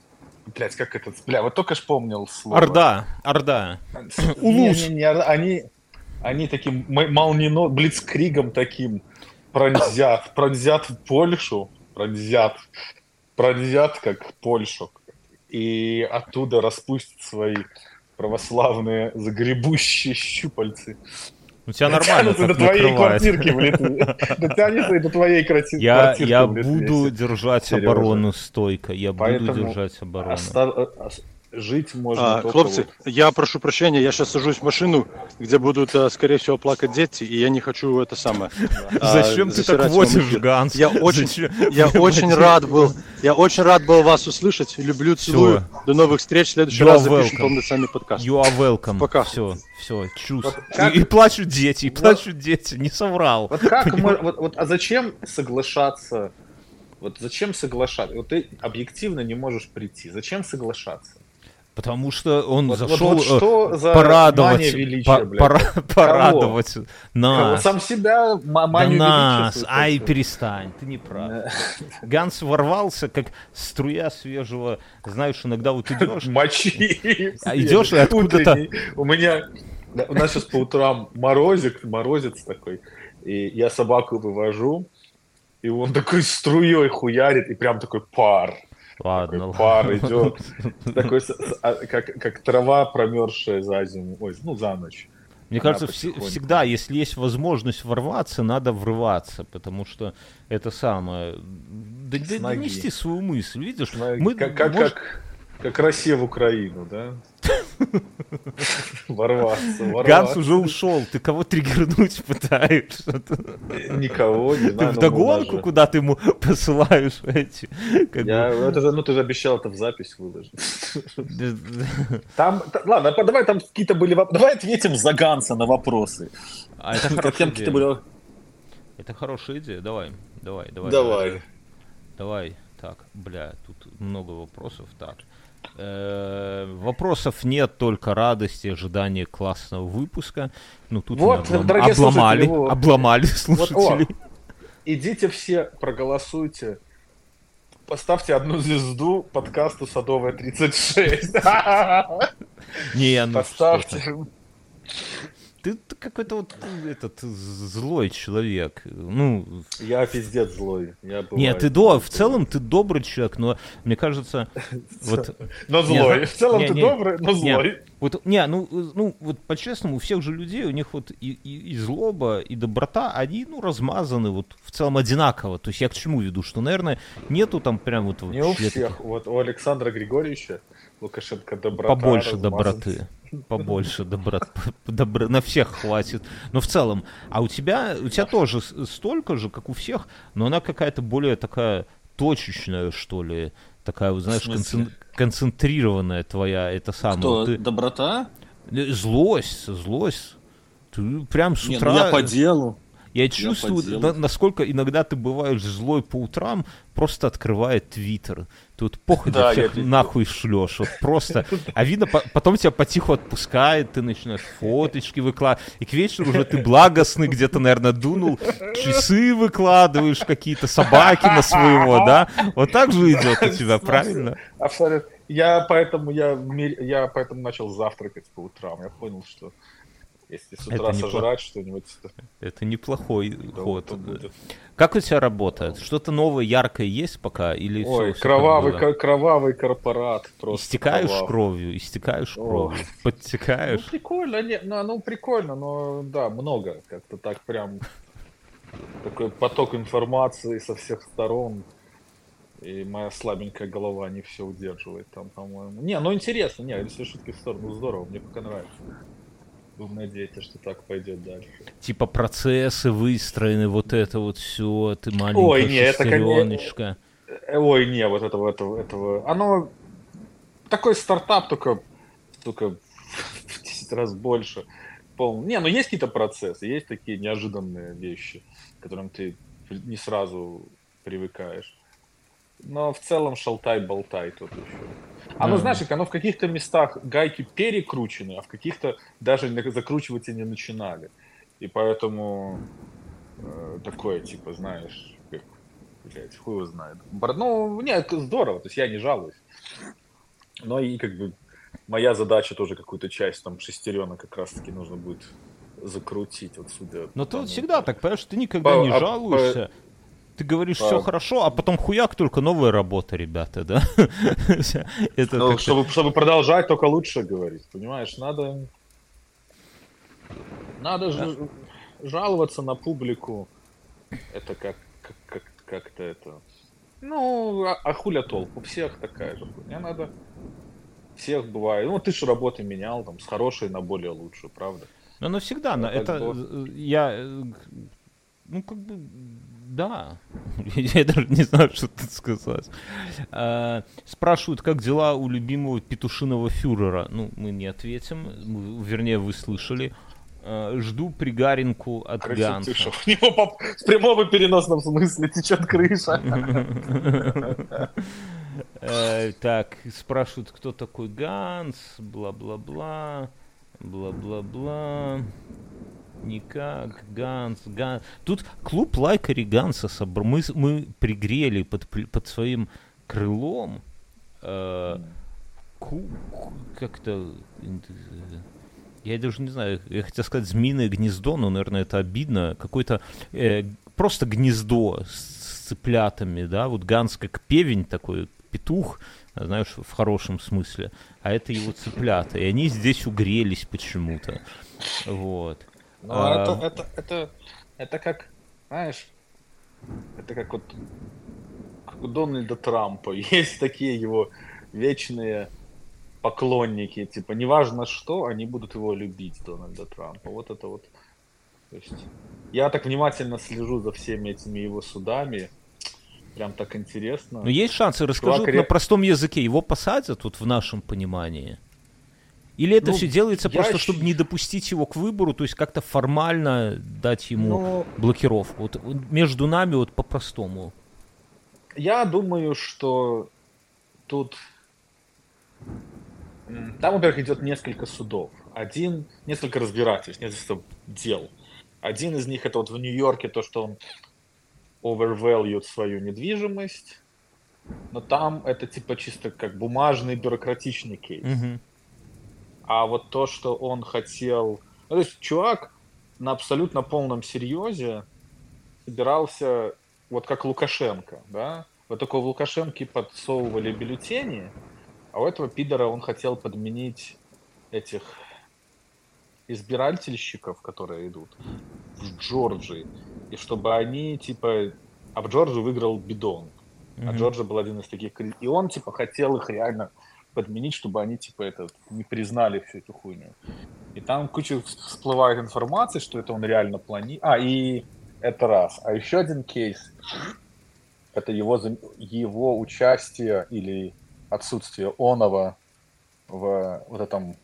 Блять, как это? Бля, вот только ж помнил слово. Орда, Орда. Улус. Не, не, не, они, они таким молнино, блицкригом таким пронзят, пронзят Польшу, пронзят, пронзят как Польшу, и оттуда распустят свои православные загребущие щупальцы. У тебя нормально Дотянутся до твоей квартирки в Литве. Дотянется до твоей квартирки Я, я буду держать оборону стойко. Я буду держать оборону жить можно. А, хлопцы, вот... я прошу прощения, я сейчас сажусь в машину, где будут, э, скорее всего, плакать дети, и я не хочу это самое. Зачем ты так возишь, Ганс? Я очень, я очень рад был, я очень рад был вас услышать. Люблю, целую. До новых встреч. В следующий раз запишем полноценный подкаст. You are welcome. Пока. Все, все, чус. И, плачут дети, и плачут дети, не соврал. Вот как, вот, вот, а зачем соглашаться? Вот зачем соглашаться? Вот ты объективно не можешь прийти. Зачем соглашаться? Потому что он вот, зашел вот, вот что за порадовать, величия, по, пора, порадовать Кого? нас. Сам себя манию да нас. Ай, перестань, ты не прав. Ганс ворвался, как струя свежего, знаешь, иногда вот идешь... Мочи. А идешь и откуда-то... У меня... У нас сейчас по утрам морозик, морозец такой, и я собаку вывожу, и он такой струей хуярит, и прям такой пар. Ладно, такой пар идет, такой, а, как, как трава, промерзшая за зиму, ой, ну, за ночь. Мне кажется, вс- всегда, если есть возможность ворваться, надо врываться, потому что это самое... Да, донести свою мысль, видишь? Мы, как, как, может... как, как Россия в Украину, да? Ворваться, ворваться. Ганс уже ушел, ты кого триггернуть пытаешься? Никого, не. Ты вдогонку куда ты ему посылаешь эти? Я, это же, ну ты же обещал это в запись выложить. Там, ладно, давай там какие-то были Давай ответим за Ганса на вопросы. А это хорошая идея. Это хорошая идея, давай, давай, давай. Давай. Давай, так, бля, тут много вопросов, так. Э, вопросов нет, только радости, ожидания классного выпуска. Ну тут вот, облом... обломали, слушатели, обломали слушатели. Вот, идите все, проголосуйте. Поставьте одну звезду подкасту Садовая 36. Не, ну Поставьте ты, какой-то вот этот злой человек. Ну, я пиздец злой. Я бываю, Нет, ты до, в целом ты добрый человек, но мне кажется, вот. Но злой. в целом ты добрый, но злой. Вот, не, ну, ну, вот по-честному, у всех же людей, у них вот и, и, и злоба, и доброта, они, ну, размазаны вот в целом одинаково. То есть я к чему веду, что, наверное, нету там прям вот... Не у всех. Таких... Вот у Александра Григорьевича Лукашенко доброта Побольше размазан. доброты. Побольше доброты. Добро... На всех хватит. Но в целом. А у тебя, у тебя тоже столько же, как у всех, но она какая-то более такая точечная, что ли. Такая, вот, знаешь, концен... концентрированная твоя, это самое. Кто, ты... доброта? Злость, злость. Ты прям с утра... Не, ну я по делу. Я чувствую, на, насколько иногда ты бываешь злой по утрам, просто открывая Твиттер. Тут похуй да, всех я... нахуй шлешь. Вот просто. А видно, по- потом тебя потиху отпускает, ты начинаешь фоточки выкладывать. И к вечеру уже ты благостный, где-то, наверное, дунул, часы выкладываешь какие-то, собаки на своего, да? Вот так же идет у тебя, правильно? Абсолютно. Я поэтому, я, я поэтому начал завтракать по утрам. Я понял, что если с утра это сожрать что-нибудь... Это неплохой да, ход. Будет. Как у тебя работает? Что-то новое, яркое есть пока? Или Ой, все, кровавый, все кровавый корпорат. Просто истекаешь кровавый. кровью, истекаешь О. кровью, подтекаешь. Ну, прикольно, не, ну, ну, прикольно, но да, много. Как-то так прям такой поток информации со всех сторон. И моя слабенькая голова не все удерживает там, по-моему. Не, ну интересно, не, если шутки в сторону, здорово, мне пока нравится. Будем надеяться, что так пойдет дальше. Типа процессы выстроены, вот это вот все, ты маленькая Ой, не, это конечно. Э, ой, не, вот этого, этого, этого. Оно такой стартап, только, только в 10 раз больше. Пол... Не, ну есть какие-то процессы, есть такие неожиданные вещи, к которым ты не сразу привыкаешь. Но в целом шалтай-болтай тут еще. Оно, mm. знаешь, оно в каких-то местах гайки перекручены, а в каких-то даже закручивать и не начинали. И поэтому э, такое, типа, знаешь, как, блядь, хуй его знает. Ну, нет, здорово, то есть я не жалуюсь. Но и как бы моя задача тоже какую-то часть там шестеренок как раз-таки нужно будет закрутить вот сюда. Но ты вот всегда так, понимаешь, ты никогда по, не а, жалуешься. По ты говоришь, все хорошо, а потом хуяк только новая работа, ребята, да? Это ну, чтобы, чтобы продолжать, только лучше говорить, понимаешь? Надо, надо ж, жаловаться на публику. Это как, как, как, как-то это... Ну, а, а хуля толк? У всех такая же хуйня. Надо... Всех бывает. Ну, ты же работы менял, там, с хорошей на более лучшую, правда? Ну, навсегда. Ну, это, это я... Э, ну, как бы да, я даже не знаю, что тут сказать. А, спрашивают, как дела у любимого петушиного фюрера. Ну, мы не ответим, вернее, вы слышали. А, жду пригаринку от Ганса. У него по, в прямом и переносном смысле течет крыша. Э, так, спрашивают, кто такой Ганс, бла-бла-бла, бла-бла-бла. Никак, Ганс, Ганс. Тут клуб Лайкари Ганса собр... мы, мы пригрели под, под своим крылом э, как-то я даже не знаю, я хотел сказать змеиное гнездо, но, наверное, это обидно. Какое-то э, просто гнездо с цыплятами, да, вот Ганс как певень такой, петух, знаешь, в хорошем смысле, а это его цыплята, и они здесь угрелись почему-то, вот. Ну, а... это, это, это, это как, знаешь, это как вот как у Дональда Трампа. Есть такие его вечные поклонники, типа, неважно что, они будут его любить, Дональда Трампа. Вот это вот. То есть, я так внимательно слежу за всеми этими его судами. Прям так интересно. Но есть шансы, расскажу Чувак, на простом языке. Его посадят вот в нашем понимании. Или это ну, все делается просто, щ... чтобы не допустить его к выбору, то есть как-то формально дать ему Но... блокировку? Вот между нами вот по-простому. Я думаю, что тут... Там, во-первых, идет несколько судов. Один, несколько разбирательств, несколько дел. Один из них это вот в Нью-Йорке то, что он overvalued свою недвижимость, но там это типа чисто как бумажный бюрократичный кейс. Mm-hmm. А вот то, что он хотел... Ну, то есть чувак на абсолютно полном серьезе собирался, вот как Лукашенко, да? Вот такого в Лукашенке подсовывали бюллетени, а у этого пидора он хотел подменить этих избирательщиков, которые идут в Джорджии, и чтобы они, типа, а в Джорджии выиграл Бидон, mm-hmm. а Джорджия был один из таких, и он, типа, хотел их реально подменить, чтобы они, типа, это, не признали всю эту хуйню. И там куча всплывает информации, что это он реально планирует. А, и это раз. А еще один кейс, это его, его участие или отсутствие оного в вот этом,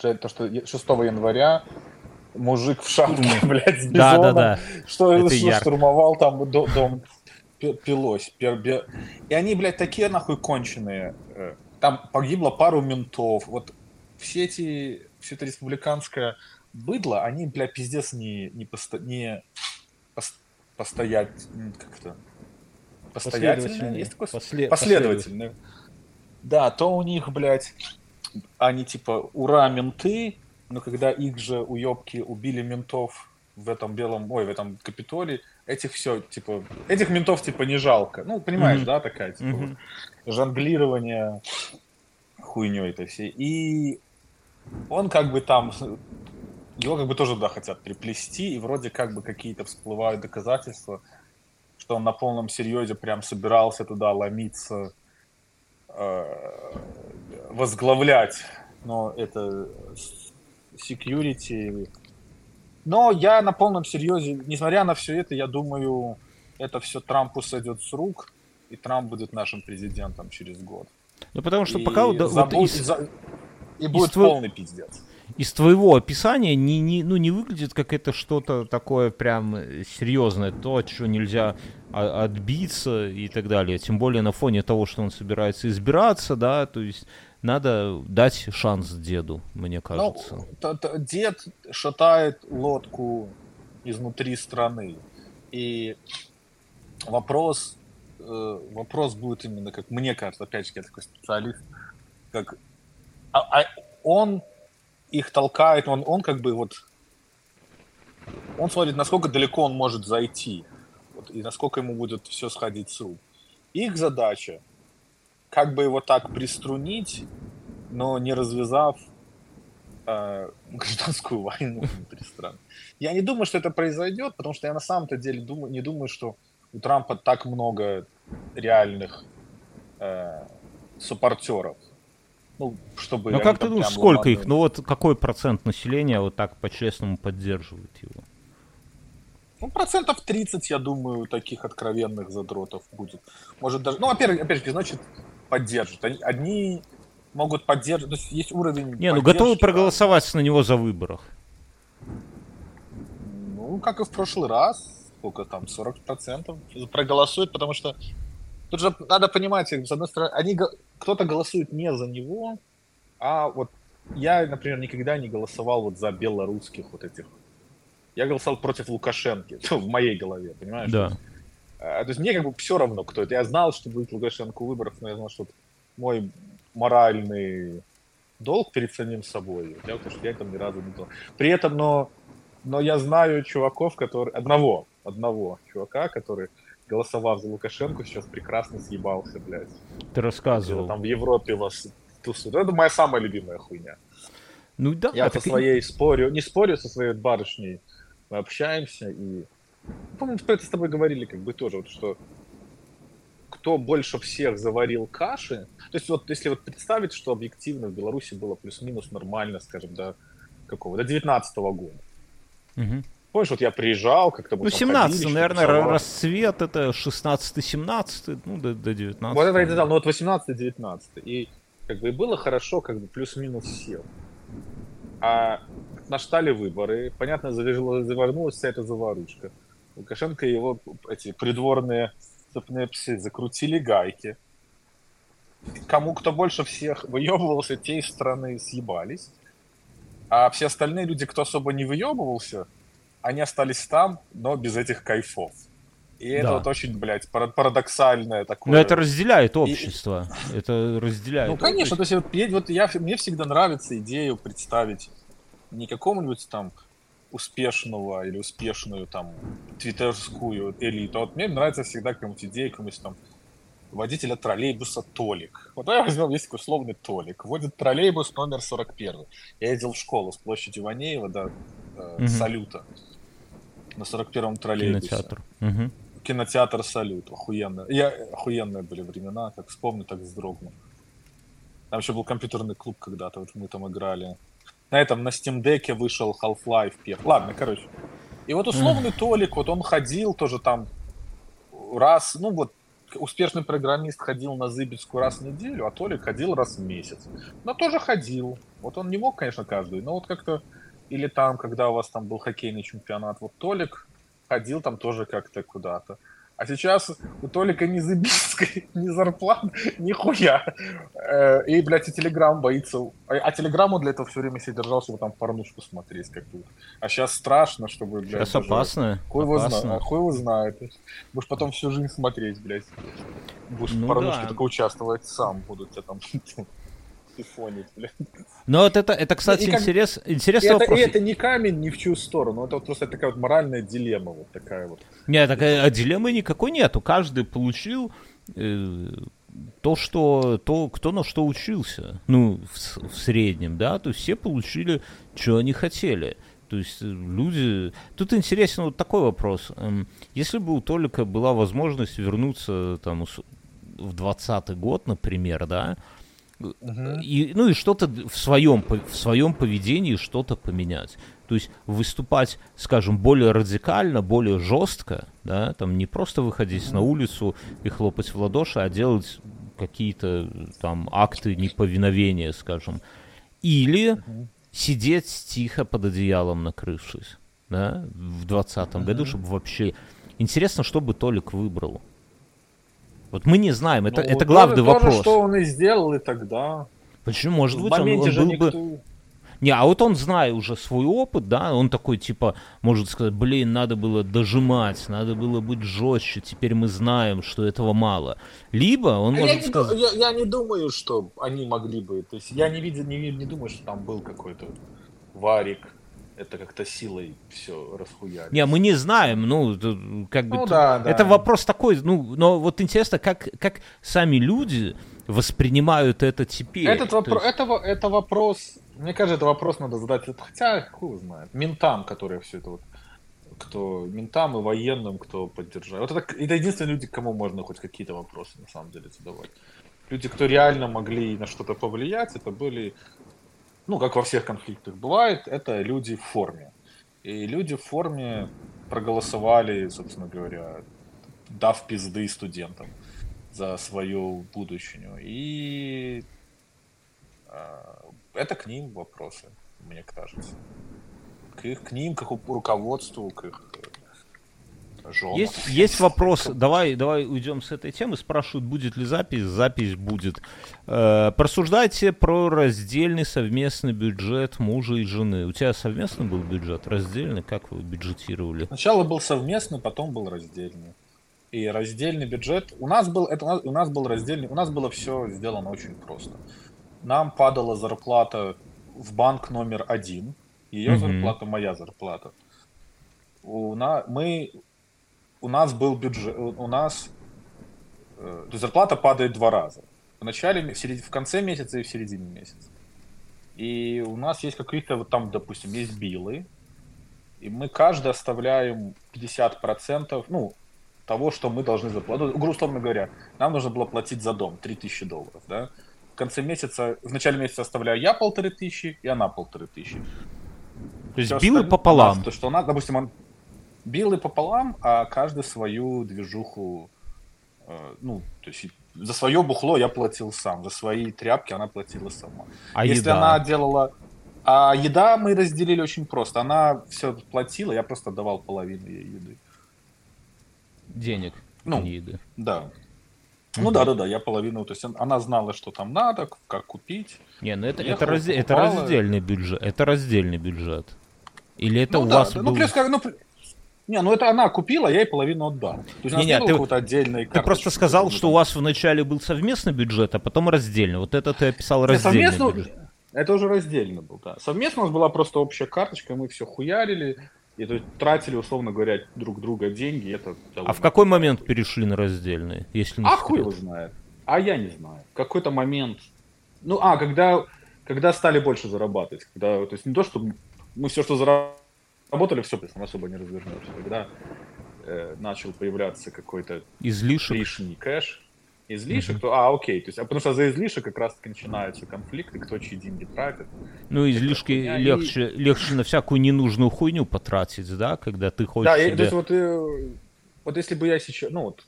то, что 6 января мужик в шапке, блядь, с Да, да, бизоном, да. что, Это что ярко. штурмовал там до- дом бе- И они, блядь, такие нахуй конченые. Там погибло пару ментов. Вот все эти, все это республиканское быдло, они, блядь, пиздец не, не, посто- не пос- постоять, м, как это, постоятельно, Последовательные. есть такое? После- последовательно. Да, то у них, блядь, они типа ура, менты, но когда их же уебки убили ментов в этом белом, ой, в этом Капитолии, этих все, типа, этих ментов типа не жалко. Ну, понимаешь, Мгм. да, такая, типа, Мгм. вот жонглирование хуйней этой всей. И он как бы там, его как бы тоже, да, хотят приплести, и вроде как бы какие-то всплывают доказательства, что он на полном серьезе прям собирался туда ломиться, э, возглавлять, но это security. Но я на полном серьезе, несмотря на все это, я думаю, это все Трампу сойдет с рук, и Трамп будет нашим президентом через год. Ну, потому что И пока да, вот из, за- и будет твоего- полный пиздец. из твоего описания не, не, ну, не выглядит как это что-то такое прям э, серьезное, то, от чего нельзя а- отбиться и так далее. Тем более на фоне того, что он собирается избираться, да, то есть надо дать шанс деду, мне кажется. Ну, т- т- дед шатает лодку изнутри страны. И вопрос, э, вопрос будет именно, как мне кажется, опять же, я такой специалист, как а- а он их толкает, он, он как бы вот он смотрит, насколько далеко он может зайти, вот, и насколько ему будет все сходить с рук. Их задача как бы его так приструнить, но не развязав э, гражданскую войну внутри страны. Я не думаю, что это произойдет, потому что я на самом-то деле думаю, не думаю, что у Трампа так много реальных э, суппортеров. Ну, чтобы Ну как ты думаешь, сколько их? Ну вот какой процент населения вот так по-честному поддерживает его? Ну, процентов 30, я думаю, таких откровенных задротов будет. Может даже... Ну, во-первых, опять же, значит, поддержат. Они, одни могут поддерживать... То есть есть уровень Не, ну готовы проголосовать на него за выборах. Ну, как и в прошлый раз, сколько там, 40% проголосуют, потому что тут же надо понимать, с одной стороны, они, кто-то голосует не за него, а вот я, например, никогда не голосовал вот за белорусских вот этих. Я голосовал против Лукашенки, ну, в моей голове, понимаешь? Да. А, То есть мне как бы все равно, кто это. Я знал, что будет Лукашенко у выборов, но я знал, что мой моральный долг перед самим собой. Я, потому что я там ни разу не был. При этом, но, но я знаю чуваков, которые... Одного, одного чувака, который, голосовав за Лукашенко, сейчас прекрасно съебался, блядь. Ты рассказывал. там в Европе вас тусуют. Это моя самая любимая хуйня. Ну да, Я со так и- своей спорю, не спорю со своей барышней, мы общаемся и... По-моему, про это с тобой говорили как бы тоже, вот, что кто больше всех заварил каши, то есть вот если вот представить, что объективно в Беларуси было плюс-минус нормально, скажем, до какого, до 19 года. Мгм. Помнишь, вот я приезжал, как-то Ну, там 17 ходили, наверное, тусовали. расцвет это 16-17, ну, до, до 19 Вот это я сказал, ну вот 18-19. И как бы и было хорошо, как бы плюс-минус всем. А наштали выборы, понятно, завернулась вся эта заварушка. Лукашенко и его эти придворные цепные псы закрутили гайки. Кому кто больше всех выебывался, те из страны съебались. А все остальные люди, кто особо не выебывался, они остались там, но без этих кайфов. И это Да. вот очень, блядь, пара- парадоксальное такое. Но это разделяет общество. Это разделяет. Ну, конечно, то есть вот, я- вот я, мне всегда нравится идею представить не какому-нибудь там успешного или успешную там твиттерскую элиту. А Вот мне нравится всегда какая-нибудь идея, какого-нибудь там водителя троллейбуса Толик. Вот давай возьмем, есть такой условный Толик. Водит троллейбус номер 41. Я ездил в школу с площади Ванеева до э, Мгм. Салюта на 41-м троллейбусе Кинотеатр. Мгм. кинотеатр «Салют». Охуенно. Я, охуенные были времена, как вспомню, так вздрогну. Там еще был компьютерный клуб когда-то, вот мы там играли. На этом, на Steam Deck вышел Half-Life первый. Ладно, короче. И вот условный Толик, вот он ходил тоже там раз, ну вот, успешный программист ходил на Зыбецкую раз в неделю, а Толик ходил раз в месяц. Но тоже ходил. Вот он не мог, конечно, каждый, но вот как-то или там, когда у вас там был хоккейный чемпионат, вот Толик ходил там тоже как-то куда-то. А сейчас у Толика ни забиской, ни зарплат, ни хуя. Э, и, блядь, и Телеграм боится. А, а Телеграмму для этого все время себе держал, чтобы там порнушку смотреть как тут. А сейчас страшно, чтобы, блядь... Сейчас опасно. Хуй его, опасно. знает, хуй его знает. Будешь потом всю жизнь смотреть, блядь. Будешь Ну в порнушке да. только участвовать сам. Будут тебя там сифонить, блядь. Но вот это, это кстати, И как- интерес, интересный это, вопрос. и это не камень ни в чью сторону. Это вот просто такая вот моральная дилемма. Вот такая вот. Нет, такая а дилеммы никакой нету. Каждый получил э, то, что, то, кто на что учился. Ну, в, в среднем, да. То есть все получили, что они хотели. То есть э, люди... Тут интересен вот такой вопрос. Эм, Если бы у Толика была возможность вернуться там в 20 год, например, да, и, ну и что-то в своем, в своем поведении что-то поменять. То есть выступать, скажем, более радикально, более жестко, да, там не просто выходить на улицу и хлопать в ладоши, а делать какие-то там акты неповиновения, скажем. Или сидеть тихо под одеялом, накрывшись, да, в двадцатом году, чтобы вообще... Интересно, что бы Толик выбрал. Вот мы не знаем, это, Ну, это главный тоже, вопрос. что он и сделал и тогда. Почему? Может в быть, он, он же был никто... бы... Не, а вот он, зная уже свой опыт, да, он такой, типа, может сказать, блин, надо было дожимать, надо было быть жестче, теперь мы знаем, что этого мало. Либо он А Я может не, сказать... ду- я, я не думаю, что они могли бы. То есть я не видел, не, не думаю, что там был какой-то варик. Это как-то силой все расхуяли. Не, мы не знаем, ну, как бы... Ну да, да. Это вопрос такой, ну, но вот интересно, как, как сами люди воспринимают это теперь. Этот То вопрос, есть- это, это вопрос, мне кажется, это вопрос надо задать, хотя хуй знает, ментам, которые все это вот, кто, ментам и военным, кто поддержал. Вот это, это единственные люди, кому можно хоть какие-то вопросы на самом деле задавать. Люди, кто реально могли на что-то повлиять, это были, ну, как во всех конфликтах бывает, это люди в форме. И люди в форме проголосовали, собственно говоря, дав пизды студентам за свою будущую. И а, это к ним вопросы, мне кажется. К, их, к ним, к их руководству, к их женам. Есть, есть вопрос, давай, давай уйдем с этой темы. Спрашивают, будет ли запись. Запись будет. Э, просуждайте про раздельный совместный бюджет мужа и жены. У тебя совместный был бюджет, раздельный? Как вы бюджетировали? Сначала был совместный, потом был раздельный. И раздельный бюджет. У нас был, это, у нас- у нас был раздельный, у нас было все сделано очень просто. Нам падала зарплата в банк номер один. Ее Мгм. зарплата, моя зарплата. У, на, мы, у нас был бюджет, у нас э, зарплата падает два раза. В начале, в, серед- в конце месяца и в середине месяца. И у нас есть какие-то вот там, допустим, есть билы, и мы каждый оставляем 50%, ну, того, что мы должны заплатить. Ну, условно говоря, нам нужно было платить за дом 3000 долларов, да? В конце месяца, в начале месяца оставляю я полторы тысячи, и она полторы тысячи. То есть билы остальное- пополам. То, что у нас, допустим, он билы пополам, а каждый свою движуху, э, ну, то есть за свое бухло я платил сам, за свои тряпки она платила сама. А Если еда? она делала... А еда мы разделили очень просто. Она все платила, я просто давал половину ей еды. Денег, Ну, не еды. Да. Ну да, да, да, я половину, то есть он- она знала, что там надо, как купить. Не, ну это, это, разде- это раздельный бюджет. Это раздельный бюджет. Или это ну, у да, вас да, был... ну плюс как, ну, не, ну это она купила, я ей половину отдал. То есть не, было ты- какой-то Ты просто сказал, что у вас вначале был совместный бюджет, а потом раздельный. Вот это ты описал раздельный совместно, бюджет. это уже раздельно был, да. Совместно у нас была просто общая карточка, мы все хуярили, и то есть тратили, условно говоря, друг друга деньги, это А в какой момент перешли на раздельный, если не А хуй секрет? его знает. А я не знаю. Какой-то момент. Ну, а, когда, когда стали больше зарабатывать. Когда, то есть не то, что мы все, что заработали, все, особо не развернешься. Когда э, начал появляться какой-то Излишек. лишний кэш, излишек, то, а, окей. То есть, а потому что за излишек как раз таки начинаются конфликты, кто чьи деньги тратит. Ну, излишки хуйня, и- легче, легче на всякую ненужную хуйню потратить, да, когда ты хочешь Да, и, себе- то есть вот, э, вот если бы я сейчас, ну вот,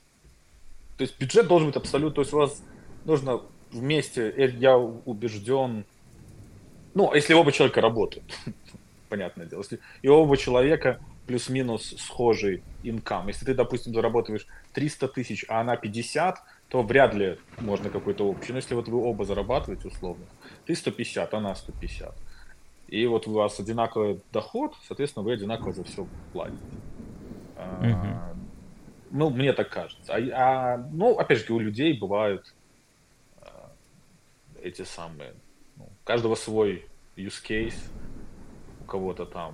то есть бюджет должен быть абсолютно, то есть у вас нужно вместе, э, я убежден, ну, если оба человека работают, понятное дело. Если и оба человека плюс-минус схожий инкам. Если ты, допустим, зарабатываешь 300 тысяч, а она 50, то вряд ли можно какой-то общий. Но если вот вы оба зарабатываете условно, ты 150, она 150. И вот у вас одинаковый доход, соответственно, вы одинаково за все платите. А, ну, мне так кажется. А, а, ну, опять же, у людей бывают а, эти самые... Ну, у каждого свой use case, кого-то там...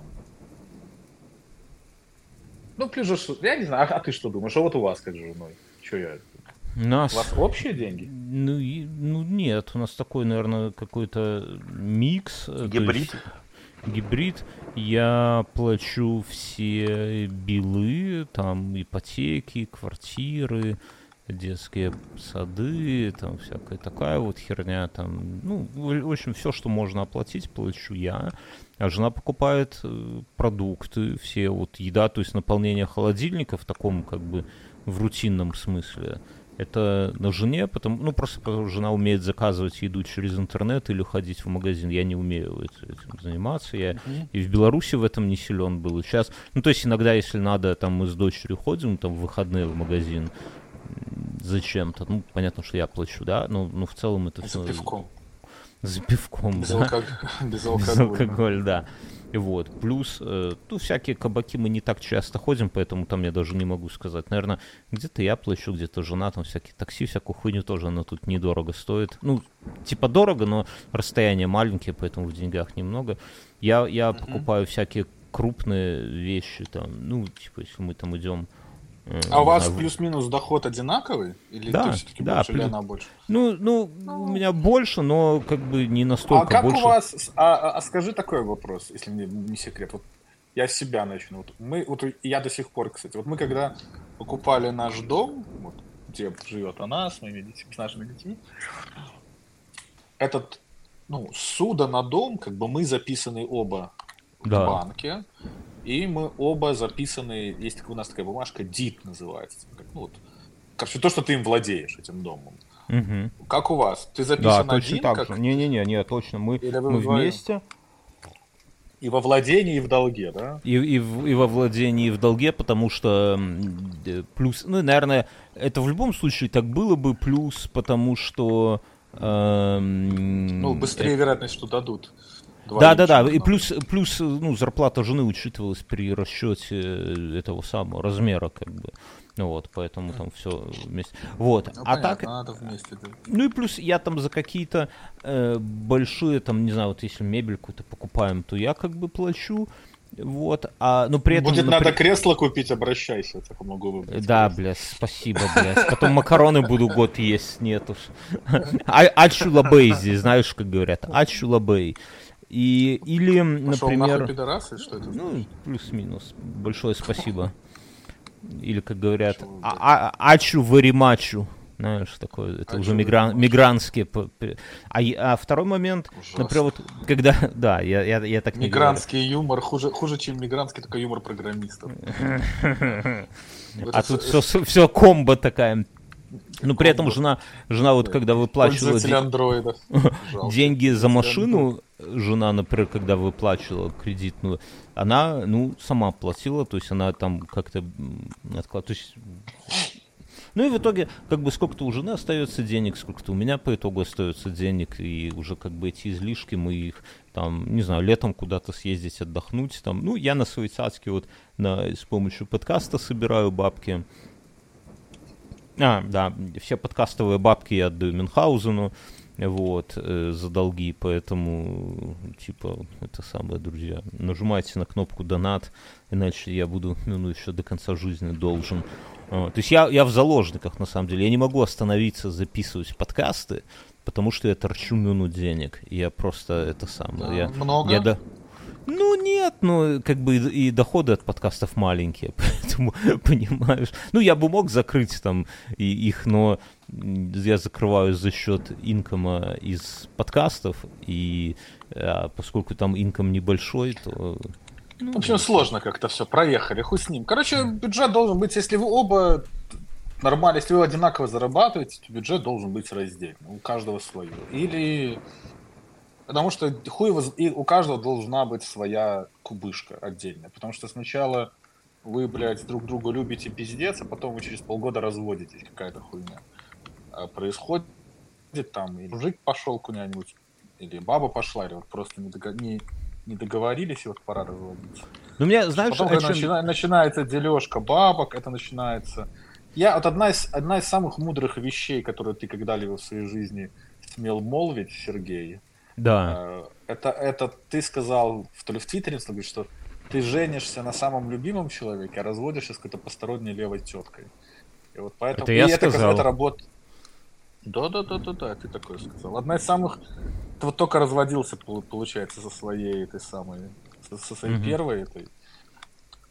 Ну, плюс же, я не знаю, а, а ты что думаешь? А вот у вас как с женой? Что я нас... У вас общие деньги? Ну, и, ну нет, у нас такой, наверное, какой-то микс. Гибрид? Есть, гибрид. Я плачу все билы, там ипотеки, квартиры, детские сады, там всякая такая вот херня, там, ну, в общем, все, что можно оплатить, плачу я. А жена покупает э, продукты, все вот еда, то есть наполнение холодильника в таком как бы в рутинном смысле это на жене, потому, ну, просто потому жена умеет заказывать еду через интернет или ходить в магазин. Я не умею этим заниматься. Я mm-hmm. и в Беларуси в этом не силен был. И сейчас, ну, то есть иногда, если надо, там мы с дочерью ходим там в выходные в магазин зачем-то. Ну, понятно, что я плачу, да, но, но в целом это все... За пивком. За пивком, без да. Алког... Без алкоголя. Без алкоголя, да. Вот. Плюс, э, ну, всякие кабаки мы не так часто ходим, поэтому там я даже не могу сказать. Наверное, где-то я плачу, где-то жена, там всякие такси, всякую хуйню тоже, она тут недорого стоит. Ну, типа дорого, но расстояние маленькие, поэтому в деньгах немного. Я, я mm-hmm. покупаю всякие крупные вещи, там, ну, типа, если мы там идем а у вас плюс-минус доход одинаковый? Или да, ты все-таки да, больше, плюс... или она больше? Ну, ну, ну, у меня больше, но как бы не настолько А как больше. у вас... А, а, а скажи такой вопрос, если мне не секрет. Вот я с себя начну. Вот мы, вот я до сих пор, кстати, вот мы когда покупали наш дом, вот, где живет она с моими детьми, с нашими детьми, этот, ну, суда на дом, как бы мы записаны оба да. в банке, и мы оба записаны, есть у нас такая бумажка, DIP называется. Как, ну, вот, короче, то, что ты им владеешь, этим домом. Угу. Как у вас? Ты записан да, один? точно так как... Не-не-не, нет, точно. Мы, мы вместе. И во владении, и в долге, да? И, и, и во владении, и в долге, потому что плюс, ну, наверное, это в любом случае так было бы, плюс, потому что... Эм, ну, быстрее это... вероятность, что дадут. Да, да, да. И плюс, плюс ну, зарплата жены учитывалась при расчете этого самого размера, как бы. Ну вот, поэтому там все вместе. Вот. Ну, а понятно, так. Надо вместе, да. Ну и плюс я там за какие-то э, большие, там, не знаю, вот если мебель какую-то покупаем, то я как бы плачу. Вот, а, ну при этом... Будет например... надо кресло купить, обращайся, так могу выбрать. Да, бля, спасибо, блядь. Потом макароны буду год есть, нет уж. А, ачулабей здесь, знаешь, как говорят, ачулабей. И, или, Пошел например... пидорасы, что это? Ну, плюс-минус. Большое спасибо. Или, как говорят, а, а, ачу варимачу. Знаешь, такое, это а уже мигран, мигрантские. А, а второй момент, Ужасно. например, вот, когда, да, я, я, я так не Мигрантский говорю. юмор хуже, хуже, чем мигрантский, только юмор программистов. А тут все, все комбо такая. Ну, при этом жена, жена вот когда выплачивала деньги за машину, жена, например, когда выплачивала кредитную, она, ну, сама платила, то есть она там как-то откладывала. То есть ну и в итоге, как бы сколько-то у жены остается денег, сколько-то у меня по итогу остается денег, и уже как бы эти излишки мы их там, не знаю, летом куда-то съездить, отдохнуть, там, ну, я на свои цацки вот на, с помощью подкаста собираю бабки, а, да, все подкастовые бабки я отдаю Мюнхгаузену, вот, э, за долги, поэтому, типа, это самое, друзья, нажимайте на кнопку донат, иначе я буду, ну, еще до конца жизни должен. А, то есть я, я в заложниках, на самом деле, я не могу остановиться записывать подкасты, потому что я торчу минут денег, я просто это самое, да, я... Много? Я, да, ну, нет, ну, как бы и, и доходы от подкастов маленькие, поэтому, понимаешь, ну, я бы мог закрыть там и их, но я закрываю за счет инкома из подкастов, и а, поскольку там инком небольшой, то... Ну, в общем, сложно как-то все, проехали, хуй с ним. Короче, бюджет должен быть, если вы оба нормально, если вы одинаково зарабатываете, то бюджет должен быть раздельный, у каждого свое. Или Потому что хуй воз- и у каждого должна быть своя кубышка отдельная. Потому что сначала вы, блядь, друг друга любите пиздец, а потом вы через полгода разводитесь, какая-то хуйня. А происходит там, и мужик пошел куда-нибудь, или баба пошла, или вот просто не, дого- не, не договорились, и вот пора разводиться. Ну, меня, знаешь, Потом, о когда чем- начина- начинается дележка бабок, это начинается... Я, вот одна из, одна из самых мудрых вещей, которые ты когда-либо в своей жизни смел молвить, Сергей, Да. э, это, это ты сказал, в- то ли в Твиттере, что ты женишься на самом любимом человеке, а разводишься с какой-то посторонней левой теткой. И вот поэтому... Это я и это, сказал. это работает... Да, да, да, да, да, ты такое сказал. Одна из самых... Ты вот только разводился, пол- получается, со своей этой самой... Со, своей Мгм. первой этой...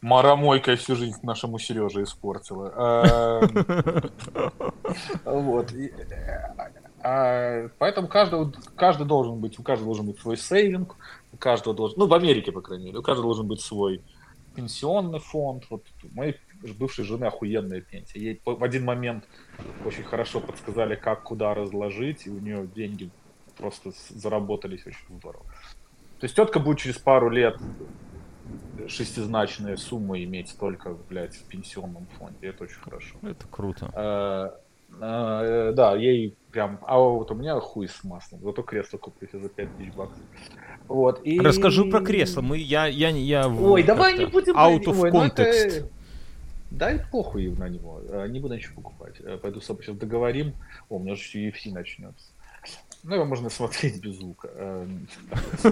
Маромойкой всю жизнь нашему Сереже испортила. Эм, Вот. А, Поэтому каждый, каждый должен быть, у каждого должен быть свой сейвинг, у каждого должен, ну, в Америке, по крайней мере, у каждого должен быть свой пенсионный фонд. Вот у моей бывшей жены охуенная пенсия. Ей в один момент очень хорошо подсказали, как куда разложить, и у нее деньги просто заработались очень здорово. То есть тетка будет через пару лет шестизначные суммы иметь только, блядь, в пенсионном фонде. Это очень хорошо. Это круто. Э, э, Да, ей прям... А вот у меня хуй с маслом. Зато кресло куплю за 5 тысяч баксов. Вот, и... Расскажу про кресло. Мы, я, я, я Ой, давай не будем... Out of ну это- context. Дай похуй на него. Э, Не буду ничего покупать. Э, Пойду с тобой сейчас договорим. О, у меня же UFC начнется. Ну, его можно смотреть без звука. Э,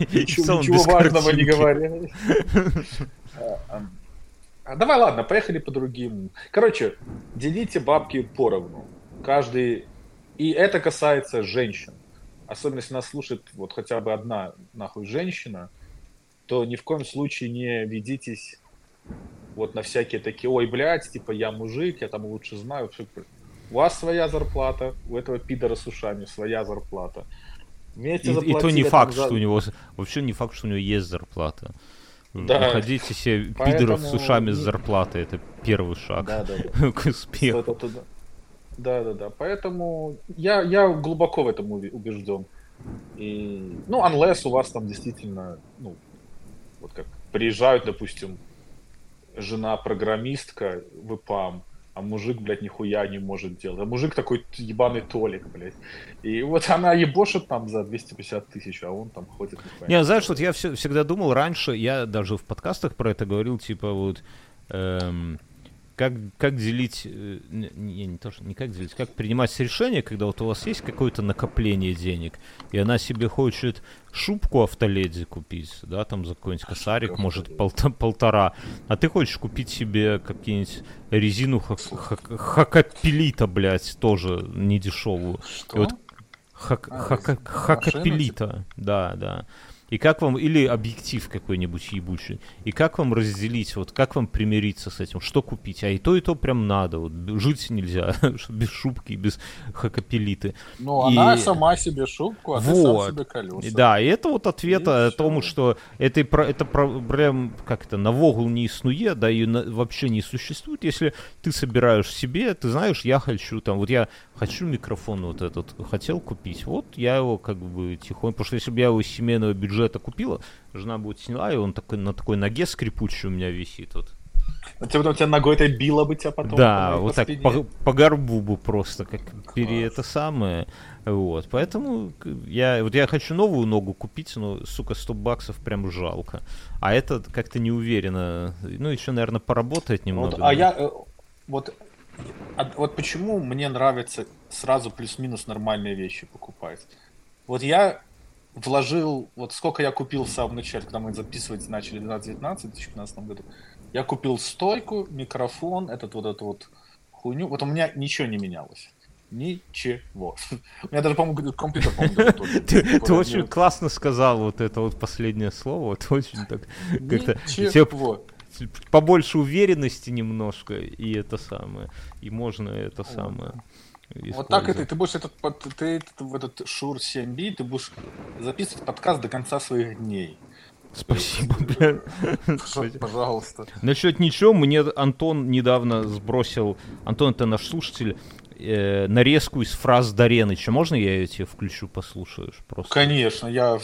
И Ничего, важного не говоря. А, Давай, ладно, поехали по другим. Короче, делите бабки поровну. Каждый... И это касается женщин. Особенно, если нас слушает вот хотя бы одна нахуй женщина, то ни в коем случае не ведитесь вот на всякие такие, ой, блядь, типа я мужик, я там лучше знаю. У вас своя зарплата, у этого пидора с ушами своя зарплата. Вместе И, и то не факт, за- что у него... Вообще не факт, что у него есть зарплата. Да. Находите себе пидоров с Поэтому ушами с зарплатой. Это первый шаг Да, да, да. к успеху. Это туда. Да, да, да. Поэтому я, я глубоко в этом убежден. И, ну, unless у вас там действительно, ну, вот как приезжают, допустим, жена программистка в ИПАМ, а мужик, блядь, нихуя не может делать. А мужик такой ебаный Толик, блядь. И вот она ебошит там за 250 тысяч, а он там ходит. Не, знаешь, вот я все, всегда думал раньше, я даже в подкастах про это говорил, типа вот эм, как, как делить, э, не, не, то, что не как делить, как принимать решение, когда вот у вас есть какое-то накопление денег, и она себе хочет шубку автоледи купить, да, там за какой-нибудь косарик, может, полта- полтора, а ты хочешь купить себе какие-нибудь резину хак- хак- хакапелита, блядь, тоже недешевую. Что? И вот хак- А, хака- машину, хакапелита, да, да. И как вам, или объектив какой-нибудь ебучий, и как вам разделить, вот как вам примириться с этим, что купить, а и то, и то прям надо, вот жить нельзя, без шубки, без хакапелиты. Ну, И- она сама себе шубку, а ты сам Вот. себе колеса. И Да, и это вот ответ И о всё. том, что это, это проблем, как это, навогул не існує, да, ее вообще не существует, если ты собираешь себе, ты знаешь, я хочу там, вот я хочу микрофон вот этот, хотел купить, вот я его как бы тихонько, потому что если бы я его из семейного бюджета купила, жена бы вот сняла, и он такой, на такой ноге скрипучей у меня висит, вот. А тебе потом тебя ногой-то била бы тебя потом. Да, вот по так спине. по, по горбу бы просто, как пере Класс. это самое. Вот, поэтому я, вот я хочу новую ногу купить, но, сука, 100 баксов прям жалко. А это как-то не уверенно. Ну, еще, наверное, поработать немного. Вот, но- а я э, вот, а вот почему мне нравится сразу плюс-минус нормальные вещи покупать. Вот я вложил, вот сколько я купил в самом начале, когда мы записывать начали в 2019, в 2015 году, я купил стойку, микрофон, этот вот эту вот хуйню, вот у меня ничего не менялось. Ничего. У меня даже, по-моему, компьютер, по-моему. Ты, ты очень классно сказал вот это вот последнее слово. Вот очень так как-то Ничего. Побольше уверенности немножко, и это самое. И можно это Вот. самое. Вот так и ты, будешь этот, под- ты, этот- в этот Шур 7B, ты будешь записывать подкаст до конца своих дней. Спасибо, бля. Пожа- Пожалуйста. Насчет ничего, мне Антон недавно сбросил, Антон это наш слушатель, э, нарезку из фраз Дареныча. Можно я ее тебе включу, послушаешь? Просто. Конечно, я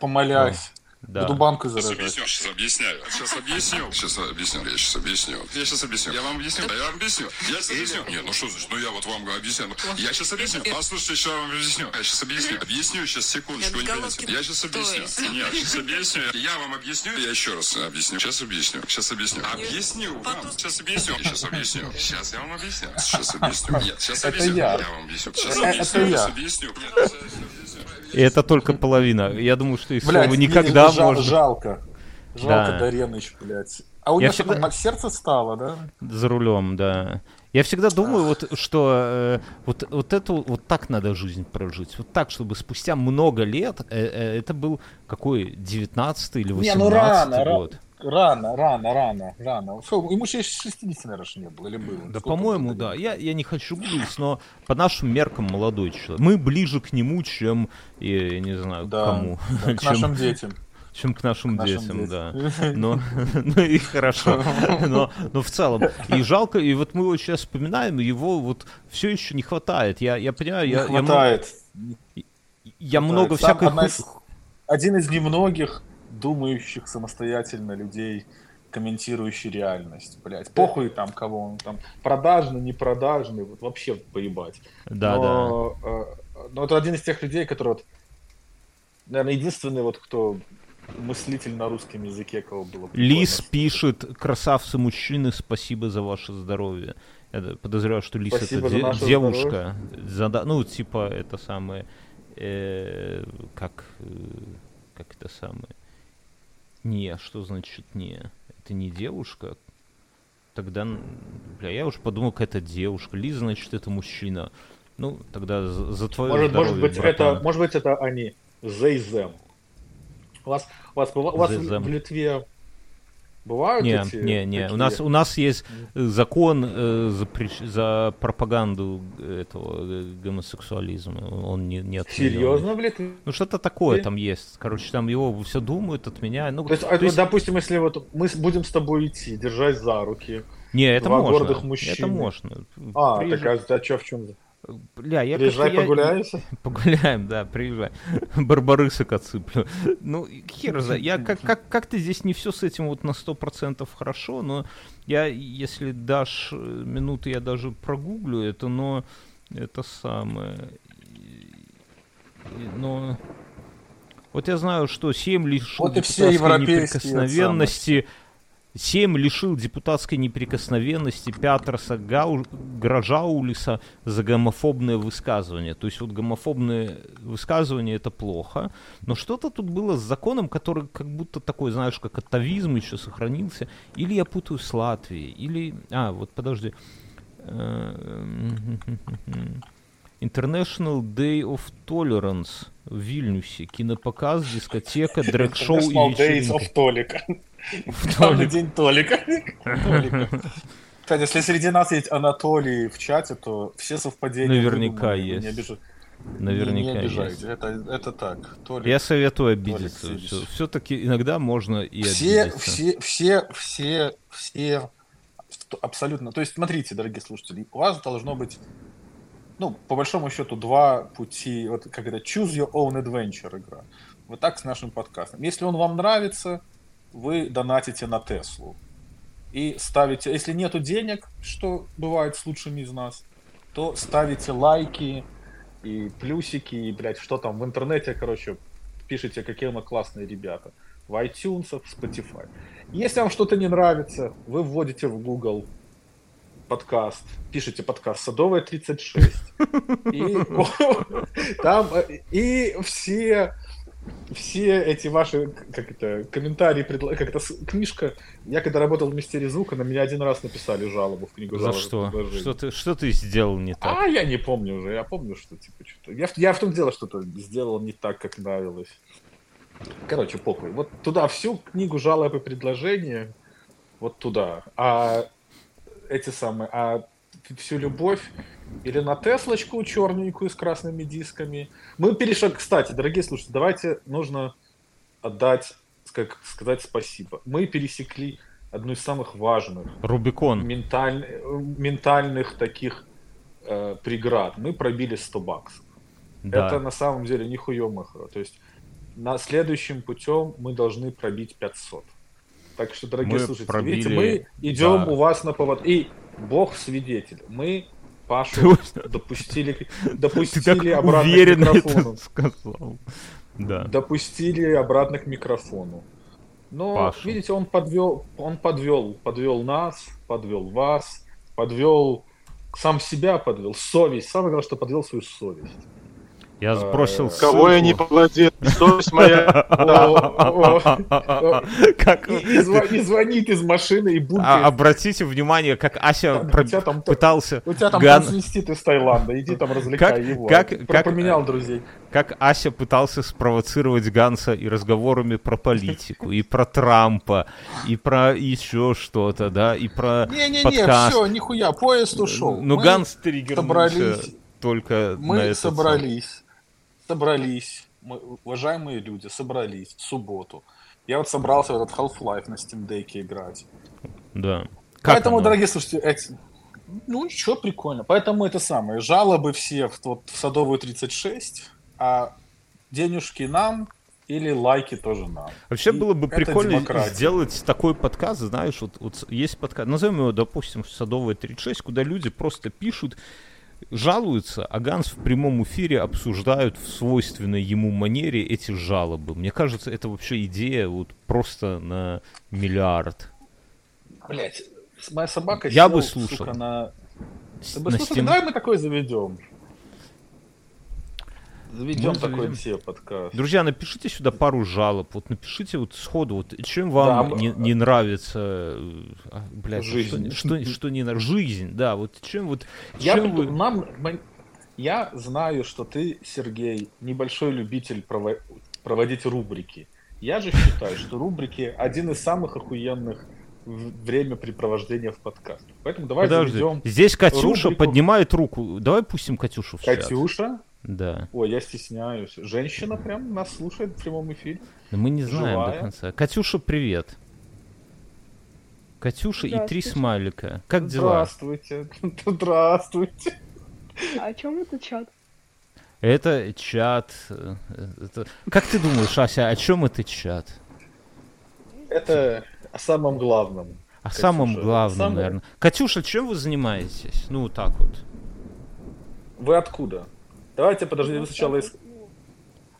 помолясь. Да. Буду банку Сейчас заражать. объясню, сейчас объясняю. Сейчас объясню. Сейчас объясню, я сейчас объясню. Я сейчас объясню. Я вам объясню. Я вам объясню. Я сейчас объясню. Нет, ну что значит, ну я вот вам объясню. Ну, Я сейчас объясню. Послушайте, сейчас вам объясню. Я сейчас объясню. Объясню, сейчас секундочку. Не. Я сейчас объясню. Нет, сейчас объясню. Я вам объясню. Я еще раз объясню. Сейчас объясню. Сейчас объясню. Объясню вам. Сейчас объясню. Сейчас объясню. Сейчас я вам объясню. Сейчас объясню. Нет, сейчас объясню. я. Я вам объясню. Сейчас объясню. я. Сейчас объясню. И это только половина. Я думаю, что из слова никогда жал- можно Жалко. Жалко Да. Дареныч, блядь. А у него всегда- там сердце стало, да? за рулем, да. Я всегда думаю, вот что э, вот, вот эту вот так надо жизнь прожить. Вот так, чтобы спустя много лет, э, э, это был какой, 19 или 18 Не, ну рано, год? Рано, рано, рано, рано. Фу, ему еще 60, наверное, не было, или было? Да, по-моему, да. Я, я не хочу гуглить, но по нашим меркам молодой человек. Мы ближе к нему, чем, я, я не знаю, к Да, кому. да, к чем, нашим детям. чем к нашим, нашим детям, да. детям. Но, ну и хорошо. Но, но в целом. И жалко, и вот мы его сейчас вспоминаем, его вот все еще не хватает. Я, я понимаю, Не я, я м- хватает. я, много Сам всякой... из- Один из немногих думающих самостоятельно людей, комментирующий реальность, блядь. Похуй там, кого он там, продажный, не продажный, вот вообще поебать. Да, да. но, э, но это один из тех людей, который вот, наверное, единственный вот, кто мыслитель на русском языке, кого было прикольно Лис пишет, красавцы мужчины, спасибо за ваше здоровье. Я подозреваю, что Лис Спасибо это за де- девушка. Зада- Ну, типа, это самое... э, как... э, как это самое... Не, что значит не? Это не девушка? Тогда, бля, я уж подумал, какая-то девушка. Лиз, значит, это мужчина. Ну, тогда за, за твое Может, может здоровье, быть, братан. это, может быть, это они. Зейзем. У вас, у вас, у вас в, в Литве бывают Не, эти не, не. У нас, у нас есть закон э, запрещ- за пропаганду этого э, гомосексуализма. Он не, не отменен. Серьезно Литве? Ну, что-то такое Ты- там есть. Короче, там его все думают, отменяют. Ну, То есть, а, вот, допустим, если вот мы будем с тобой идти, держась за руки. не, это два можно. гордых мужчины. Это можно. А, Приезжай. так а, а что в чем? Бля, я Приезжай, я- погуляемся. Погуляем, да, приезжай. Барбарысок отсыплю. Ну, хер за... Я как, как, как-то здесь не все с этим вот на сто процентов хорошо, но я, если дашь э, минуты, я даже прогуглю это, но это самое... Но... Вот я знаю, что 7 лишил Вот и все европейские неприкосновенности, 7 лишил депутатской неприкосновенности Пятерса Гау... Гражаулиса за гомофобное высказывание. То есть вот гомофобные высказывания это плохо, но что-то тут было с законом, который как будто такой, знаешь, как атовизм еще сохранился. Или я путаю с Латвией, или... А, вот подожди. Э, International Day of Tolerance в Вильнюсе. Кинопоказ, дискотека, дрэк-шоу и International Days вечеринка. of Толика. Главный день Толика. Кстати, если среди нас есть Анатолий в чате, то все совпадения Наверняка есть. Не, Наверняка не, обижайте. есть. Это, это так. Толик. Я советую обидеться. Все-таки иногда можно и все, обидеться. все, все, все, все, абсолютно. То есть, смотрите, дорогие слушатели, у вас должно быть, ну, по большому счету, два пути, вот как это, choose your own adventure игра. Вот так с нашим подкастом. Если он вам нравится, вы донатите на Теслу. И ставите, если нету денег, что бывает с лучшими из нас, то ставите лайки и плюсики, и, блядь, что там в интернете, короче, пишите, какие мы классные ребята. В iTunes, в Spotify. Если вам что-то не нравится, вы вводите в Google подкаст, пишите подкаст Садовая 36. И там э, и все все эти ваши, как это, комментарии, предла- как это, книжка, я когда работал в Мистерии Звука, на меня один раз написали жалобу в книгу За что? Что ты, что ты сделал не так? А, я не помню уже, я помню, что типа что-то. Я, я в том дело что-то сделал не так, как нравилось. Короче, похуй. Вот туда всю книгу жалоб и предложения, вот туда. А эти самые, а всю любовь или на Теслочку черненькую с красными дисками. Мы перешли, кстати, дорогие слушатели, давайте нужно отдать, как сказать спасибо. Мы пересекли одну из самых важных Рубикон. менталь- ментальных таких э, преград мы пробили 100 баксов. Да. Это на самом деле нихуё махро. То есть на следующим путем мы должны пробить 500. Так что, дорогие Мы слушатели, пробили, видите, мы идем да. у вас на повод. И Бог свидетель. Мы Пашу допустили, допустили обратно к уверенно это микрофону. сказал. Да. Допустили обратно к микрофону. Но, Пашу. видите, он подвел, он подвел, подвел нас, подвел вас, подвел сам себя, подвел совесть. Самое главное, что подвел свою совесть. Я сбросил Э, Кого я не ссылку. подводил? Совесть моя. Как... И звонит из машины и будет. А, обратите внимание, как Ася Да, про- у тебя там- пытался... У тебя там Ган- трансвестит из Таиланда, иди там развлекай Как- его. как- Про- как- Поменял друзей. как Ася пытался спровоцировать Ганса и разговорами про политику, и про Трампа, и про еще что-то, да, и про Не-не-не, все, нихуя, поезд ушел. Мы- Ганс триггернулся собрались- только Мы собрались, собрались, мы, уважаемые люди, собрались в субботу. Я вот собрался в этот Half-Life на Steam Deck играть. Да. Как Поэтому, оно? дорогие слушатели, эти... ну ничего, прикольно. Поэтому это самое, жалобы все в, вот, в Садовую 36, а денежки нам или лайки тоже нам. Вообще И было бы прикольно демократия. сделать такой подкаст, знаешь, вот, вот есть подкаст, назовем его, допустим, Садовая 36, куда люди просто пишут, жалуются, а Ганс в прямом эфире обсуждают в свойственной ему манере эти жалобы. Мне кажется, это вообще идея вот просто на миллиард. Блять, моя собака Я сел, бы слушал. сука, на... Ты бы на слушал, Steam- давай мы такой заведем. Заведем Мы такой заведем. все подкаст. Друзья, напишите сюда пару жалоб. Вот напишите вот сходу, вот чем вам Да, не, не нравится, э, а, блядь, Жизнь. Что, что, что не на жизнь, да, вот чем вот, Я, чем вы- нам, я знаю, что ты, Сергей, небольшой любитель прово- проводить рубрики. Я же считаю, что рубрики один из самых охуенных времяпрепровождения в подкастах. Поэтому давай Подожди, заведем здесь Катюша рубрику. поднимает руку. Давай пустим Катюшу в чат. Да. Ой, я стесняюсь. Женщина прям нас слушает в прямом эфире. Но мы не знаем до Живая. конца. Катюша, привет. Катюша и три смайлика. Как дела? Здравствуйте. Здравствуйте. А о чем это чат? Это чат. э, это- Как ты думаешь, Ася, о чем это чат? Это о самом главном. О Катюша, самом главном, самое- наверное. Катюша, чем вы занимаетесь? Ну, вот так вот. Вы откуда? Давайте, подожди, вы сначала из...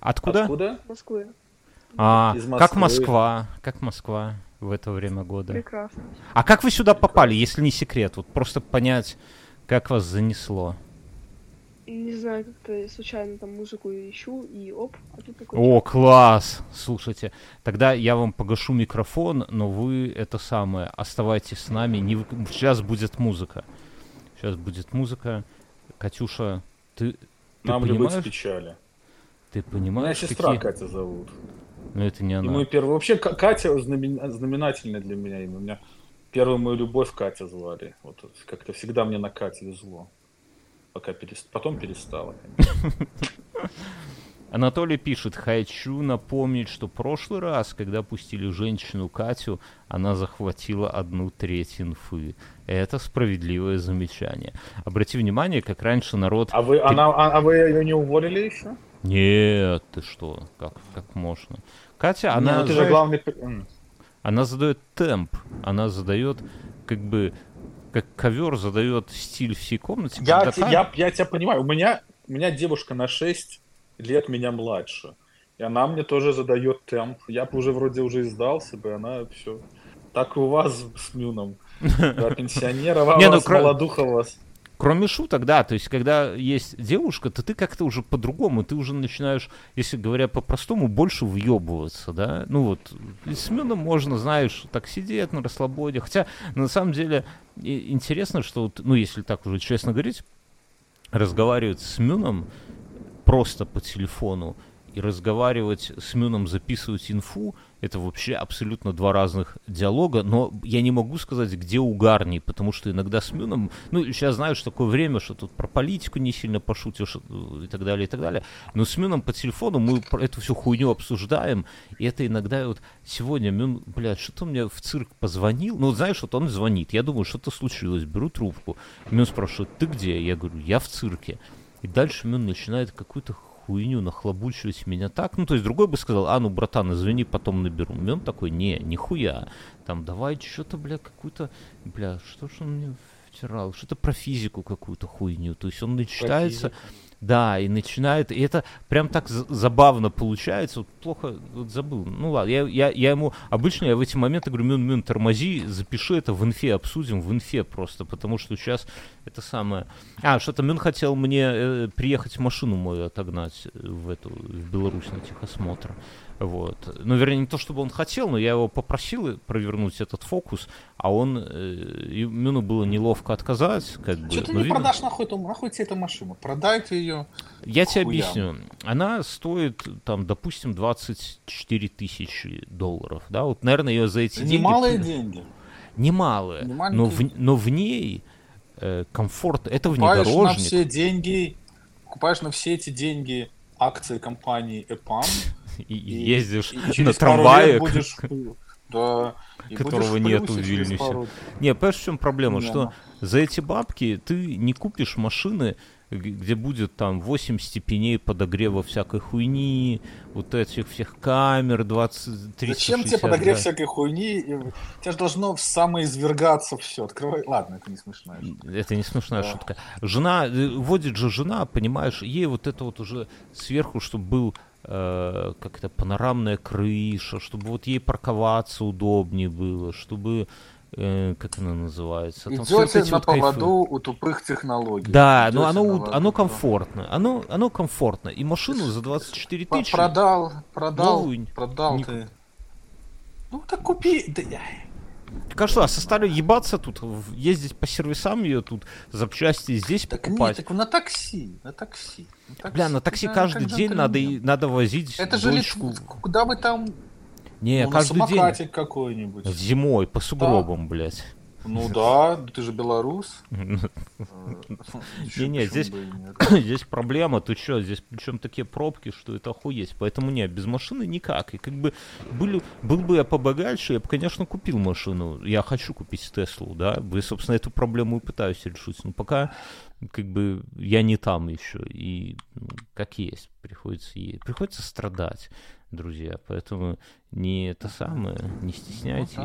Откуда? Откуда? Москвы. А, Из как Москвы. Москва? Как Москва в это время года? Прекрасно. А как вы сюда попали, если не секрет? Вот просто понять, как вас занесло. Не знаю, как-то случайно там музыку ищу, и оп, а тут такой О, класс! Слушайте, тогда я вам погашу микрофон, но вы это самое, оставайтесь с нами. Не вы- Сейчас будет музыка. Сейчас будет музыка. Катюша, ты Нам ли быть в печали? Ты Моя понимаешь, сестра какие... Катя зовут. Ну это не И она. мы первые... Вообще, К- Катя знамен- знаменательная для меня имя. У меня первую мою любовь Катя звали. Вот вот как-то всегда мне на Кате везло. Пока перест... Потом перестала. конечно. Анатолий пишет, хочу напомнить, что прошлый раз, когда пустили женщину Катю, она захватила одну треть инфы. Это справедливое замечание. Обрати внимание, как раньше народ... А вы, она, а, а вы ее не уволили еще? Нет, ты что, как, как можно? Катя, она, ну ты же главный... она задает темп, она задает как бы как ковер задает стиль всей комнате. Я, та- я, я тебя понимаю. У меня, у меня девушка на 6 лет меня младше. И она мне тоже задает темп. Я бы уже вроде уже издался бы, она все. Так и у вас с Мюном. Два пенсионера, Не, ну, вас молодуха у вас. Кроме шуток, да, то есть когда есть девушка, то ты как-то уже по-другому, ты уже начинаешь, если говоря по-простому, больше въебываться, да. Ну вот, с Мюном можно, знаешь, так сидеть на расслабоне. Хотя, на самом деле, интересно, что, вот, ну если так уже честно говорить, разговаривать с Мюном просто по телефону и разговаривать с Мюном, записывать инфу, это вообще абсолютно два разных диалога, но я не могу сказать, где угарней, потому что иногда с Мюном, ну, сейчас знаю, что такое время, что тут про политику не сильно пошутишь э, и так далее, и так далее, но с Мюном по телефону мы эту всю хуйню обсуждаем, и это иногда вот сегодня Мюн, блядь, что-то мне в цирк позвонил, ну, знаешь, вот он звонит, я думаю, что-то случилось, беру трубку, Мюн спрашивает, ты где? Я говорю, я в цирке. И дальше Мюн начинает какую-то хуйню нахлобучивать меня так. Ну, то есть другой бы сказал, а, ну, братан, извини, потом наберу. Он такой, не, нихуя. Там, давай что-то, бля, какую-то, бля, что ж он мне втирал? Что-то про физику какую-то хуйню. То есть он начитается... Да, и начинает, и это прям так забавно получается, вот плохо вот забыл. Ну ладно, я, я, я ему, обычно я в эти моменты говорю, Мюн, Мюн, тормози, запиши это в инфе, обсудим в инфе просто, потому что сейчас это самое... А, что-то Мюн хотел мне э, приехать машину мою отогнать в эту, в Беларусь на техосмотр. Вот. Ну, вернее, не то, чтобы он хотел, но я его попросил провернуть этот фокус, а он... Э, Мюну было неловко отказать. Как бы, Что ты не видно... продашь нахуй, эту, нахуй тебе эту машину? Продайте ее. Я тебе объясню. Она стоит, там, допустим, 24 тысячи долларов. Да? Вот, наверное, ее за эти деньги... Немалые деньги. Немалые. Но в, но в ней э, комфорт... Это внедорожник. Покупаешь на все деньги... Покупаешь на все эти деньги акции компании EPAM, и, и ездишь и на трамвае, будешь, да, которого нету в Вильнюсе. Не, понимаешь, в чем проблема? Что за эти бабки ты не купишь машины, где будет там 8 степеней подогрева всякой хуйни, вот этих всех камер 20, 30, Зачем 60, тебе подогрев да. всякой хуйни? У тебя же должно самоизвергаться все. Открывай. Ладно, это не смешная шутка. Это не смешная да. шутка. Жена, э, водит же жена, понимаешь, ей вот это вот уже сверху, чтобы был э, как это, панорамная крыша, чтобы вот ей парковаться удобнее было, чтобы э, как она называется? Идете на вот поводу кайфы. у тупых технологий. Да, Идете но оно, оно комфортно. Оно, оно комфортно. И машину за 24 тысячи... Продал, продал, новую, продал не... ты. Ну так купи. Да, так а что, а состали ебаться тут, ездить по сервисам ее тут, запчасти здесь так покупать? Нет, так на такси, на такси. На такси Бля, на такси да, каждый день надо, и, надо возить Это же ли, куда вы там... Не, ну, каждый день. какой-нибудь. Зимой, по сугробам, да. блядь. Ну да, ты же белорус. Не-не, здесь, здесь проблема, ты что, здесь причем такие пробки, что это охуеть. Поэтому нет, без машины никак. И как бы были, был бы я побогаче, я бы, конечно, купил машину. Я хочу купить Теслу, да. И, собственно, эту проблему и пытаюсь решить. Но пока как бы я не там еще. И ну, как есть, приходится, приходится страдать друзья. Поэтому не это самое, не стесняйтесь.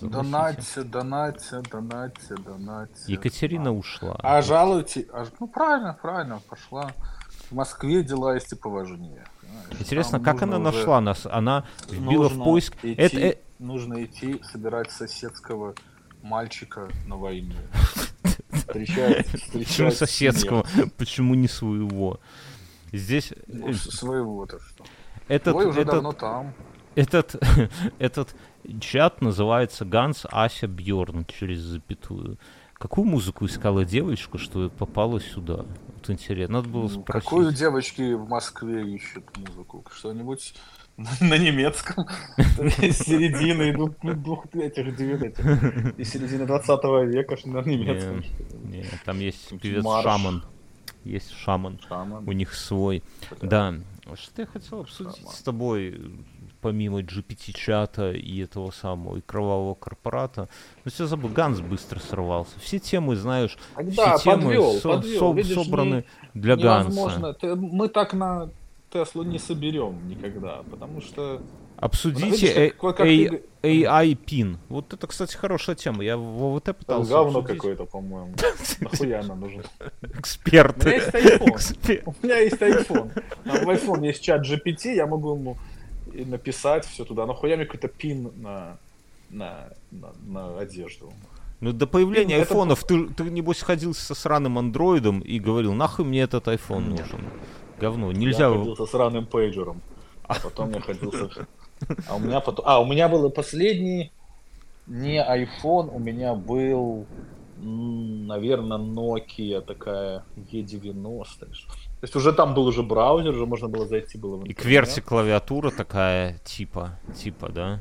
Ну, донатьте, донатьте, донатьте, донатьте. Екатерина а. ушла. А жалуйте. А, ну правильно, правильно, пошла. В Москве дела есть и поважнее. Понимаешь? Интересно, Там как она нашла нас? Она вбила в поиск. Идти, это, это... Нужно идти собирать соседского мальчика на войну. Встречать, встречать Почему соседского? Почему не своего? Здесь... Ну, своего-то что? Этот, Твой уже этот, давно там. Этот, этот чат называется Ганс Ася Бьорн через запятую. Какую музыку искала девочка, что попала сюда? Вот интересно, надо было ну, спросить. Какую девочки в Москве ищут музыку? Что-нибудь на немецком. Из середины идут двух этих девятых. Из середины 20 века на немецком. Нет, там есть певец Шаман. Есть Шаман. У них свой. Да. Что я хотел обсудить с тобой, помимо GPT-чата и этого самого, и кровавого корпората. Ну, все забыл, Ганс быстро сорвался. Все темы, знаешь, да, все темы подвел, со- подвел. со- Видишь, собраны не, для Ганса. Ты, мы так на Теслу не соберем никогда, потому что... Обсудите видишь, AI пин. Вот это, кстати, хорошая тема. Я в ОВТ пытался Говно какое-то, по-моему. Нахуя оно нужно? Эксперты. У меня есть iPhone. У меня есть iPhone. в iPhone есть чат GPT, я могу ему написать все туда. Нахуя мне какой-то пин на, на, на, на одежду? Ну, до появления пин айфонов это... ты, ты, небось, ходил со сраным андроидом и говорил, нахуй мне этот iPhone нужен. Говно, нельзя... Я ходил со сраным пейджером. А потом я ходил со... А у меня потом... А, у меня был последний не iPhone, у меня был, наверное, Nokia такая E90. То есть уже там был уже браузер, уже можно было зайти было в И интернет. кверти клавиатура такая, типа, типа, да?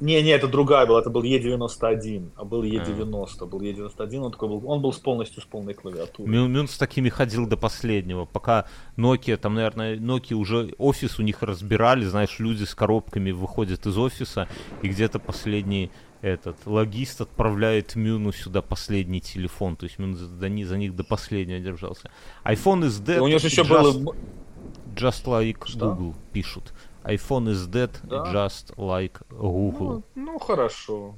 Не, не, это другая была, это был E91, а был E90, был E91, он такой был, он был с полностью с полной клавиатурой. Мюн, Мюн с такими ходил до последнего, пока Nokia, там, наверное, Nokia уже офис у них разбирали, знаешь, люди с коробками выходят из офиса, и где-то последний этот логист отправляет Мюну сюда последний телефон, то есть Мюн за, за ни- за них до последнего держался. iPhone is dead. И у него же еще just, было... Just like Что? Google пишут. iPhone is dead, Да. just like Google. Ну, ну, хорошо.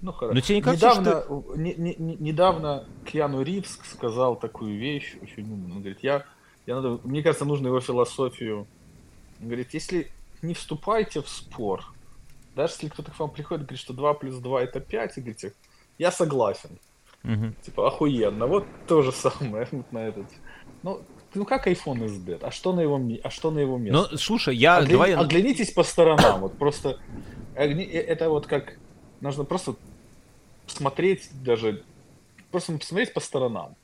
Ну хорошо. Но тебе не кажется, недавно, не- не- не- недавно Киану Ривз сказал такую вещь, очень умную. Он говорит, я, я надо, мне кажется, нужно его философию. Он говорит, если не вступайте в спор, даже если кто-то к вам приходит и говорит, что 2 плюс 2 это 5, и говорите, я согласен. Мгм. Типа, охуенно. Вот то же самое вот на этот. Ну, ну как iPhone dead? А что на его, а что на его место? Ну, слушай, я... Огля- давай Оглянитесь по сторонам, вот просто э, это вот как нужно просто смотреть даже просто посмотреть по сторонам,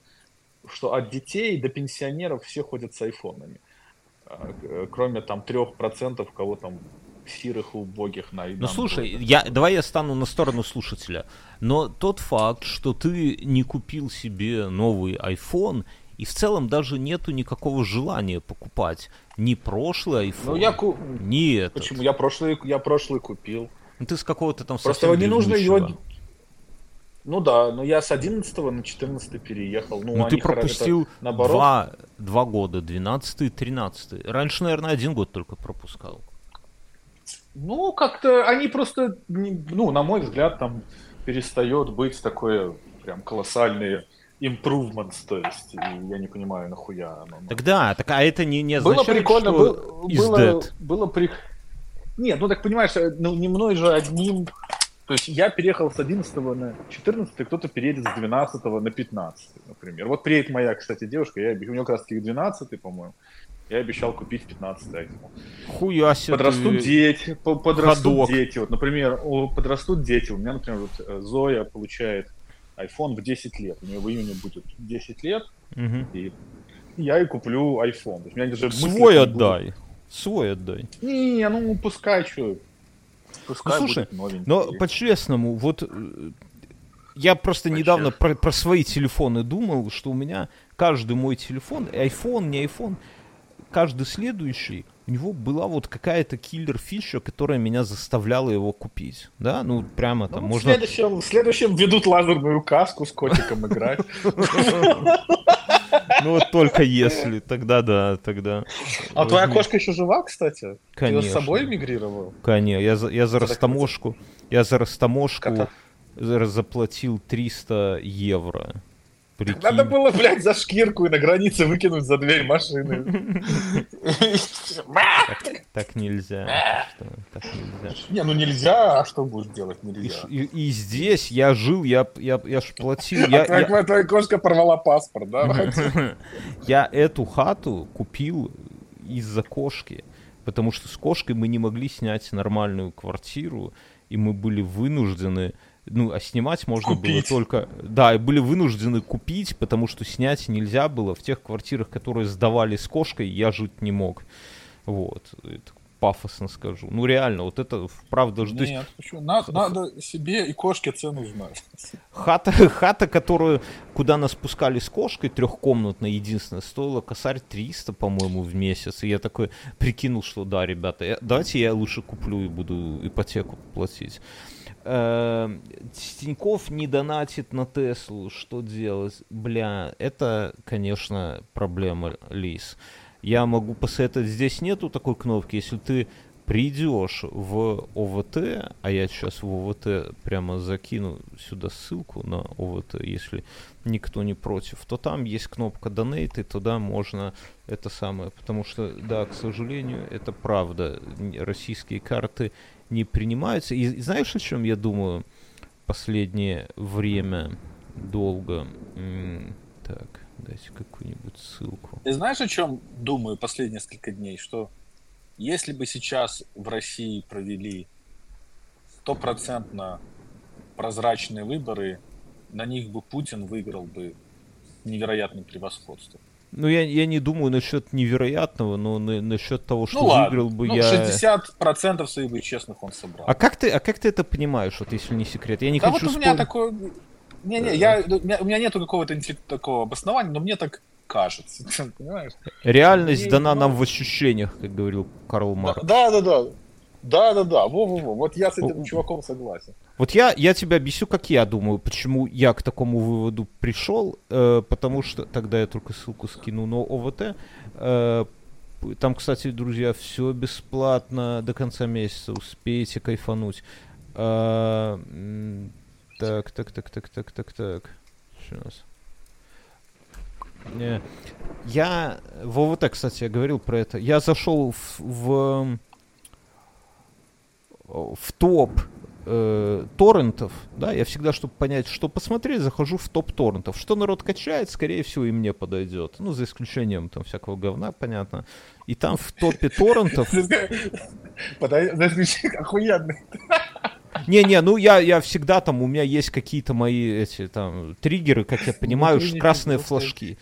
что от детей до пенсионеров все ходят с айфонами, А, э, кроме там трех процентов, кого там сирых и убогих на Ну слушай, я, давай я стану на сторону слушателя. Но тот факт, что ты не купил себе новый iPhone, и в целом даже нету никакого желания покупать ни прошлый iPhone, Ну я ку... ни этот. почему я прошлый я прошлый купил. Ну ты с какого-то там Просто совсем не нужно его. Ну да, но я с 11 на 14 переехал. Ну, Ну ты они хоро- это пропустил наоборот. два, два года, 12 и 13. Раньше, наверное, один год только пропускал. Ну, как-то они просто, ну, на мой взгляд, там перестает быть такое прям колоссальные improvements, то есть, и я не понимаю, нахуя оно. ну. Тогда, так а это не, не было означает, прикольно, что был- is было, dead. было при... Нет, ну так понимаешь, э, ну не мной же одним, то есть я переехал с 11 на 14, кто-то переедет с 12 на 15, например. Вот приедет моя, кстати, девушка, я, у нее как раз таки 12, по-моему, я обещал купить 15 iPhone. Хуя себе Подрастут ты- дети, по- подрастут ходок. дети. Вот, например, подрастут дети. У меня, например, вот э, Зоя получает iPhone в 10 лет. У нее в июне будет 10 лет, Мгм. и я ей куплю iPhone. То есть у меня даже Свой не будет. отдай. Свой отдай. Не, ну пускай что. Пускай Ну, слушай. Но по-честному, вот э, я просто недавно про, про свои телефоны думал, что у меня каждый мой телефон, iPhone, не iPhone, каждый следующий, у него была вот какая-то киллер-фича, которая меня заставляла его купить. Да, ну прямо Ну, там в, можно... следующем, в следующем ведут лазерную каску с котиком играть. Ну вот только если, тогда да, тогда... А твоя кошка еще жива, кстати? Ты Конечно. с собой мигрировал? Конечно, я за, я за растаможку, я за растаможку заплатил 300 евро. Прикинь. Надо было, блядь, за шкирку и на границе выкинуть за дверь машины. Так нельзя. что, Так нельзя. Не, ну нельзя, а что будешь делать? И, Нельзя. и- и здесь я жил, я, я, я ж платил. А Я, твоя, я, твоя кошка порвала паспорт, да? я эту хату купил из-за кошки. Потому что с кошкой мы не могли снять нормальную квартиру, и мы были вынуждены. Ну, а снимать можно было Купить. только. Да, и были вынуждены купить, потому что снять нельзя было. В тех квартирах, которые сдавали с кошкой, я жить не мог. Вот. Это пафосно скажу. Ну, реально, вот это правда. то есть Нет, почему? На- Надо себе и кошке цену знать. Хата, хата, которую, куда нас пускали с кошкой, трехкомнатная, единственная, стоила косарь 300, по-моему, в месяц. И я такой прикинул, что да, ребята, я- давайте я лучше куплю и буду ипотеку платить. Э, Тиньков не донатит на Теслу, что делать? Бля, это, конечно, проблема, Лис. Я могу посоветовать, здесь нету такой кнопки, если ты придешь в ОВТ, а я сейчас в ОВТ прямо закину сюда ссылку на ОВТ, если никто не против, то там есть кнопка Donate, и туда можно это самое, потому что, да, к сожалению, это правда, российские карты не принимаются. И, знаешь, о чем я думаю последнее время долго? М, Так, дайте какую-нибудь ссылку. Ты знаешь, о чем думаю последние несколько дней? Что если бы сейчас в России провели стопроцентно прозрачные выборы, на них бы Путин выиграл бы невероятным превосходством. Ну, я, я не думаю насчет невероятного, но на- насчет того, что ну ладно, выиграл бы ну, я... 60% своих бы честных он собрал. А как ты, а как ты это понимаешь, вот если не секрет? Я не Да хочу вот у меня спорить. такое... Не-не, я, у, меня, у меня нету какого-то такого обоснования, но мне так кажется, понимаешь? Реальность Не, дана ну- нам в ощущениях, как говорил Карл Маркс. Да, да, да. Да, да, да. Во-во-во. Вот я с этим чуваком согласен. Вот я, я тебя объясню, как я думаю, почему я к такому выводу пришел, э, потому что тогда я только ссылку скину на ОВТ. э, там, кстати, друзья, все бесплатно до конца месяца, успеете кайфануть. Э, так, так, так, так, так, так, так. Сейчас. Не. Я в ОВТ, кстати, я говорил про это. Я зашел в, в, в топ э, торрентов, да, я всегда, чтобы понять, что посмотреть, захожу в топ торрентов. Что народ качает, скорее всего, и мне подойдет. Ну, за исключением там всякого говна, понятно. И там в топе торрентов... Подожди, охуенный. Не-не, ну я, я всегда там, у меня есть какие-то мои эти там триггеры, как я понимаю, красные флажки.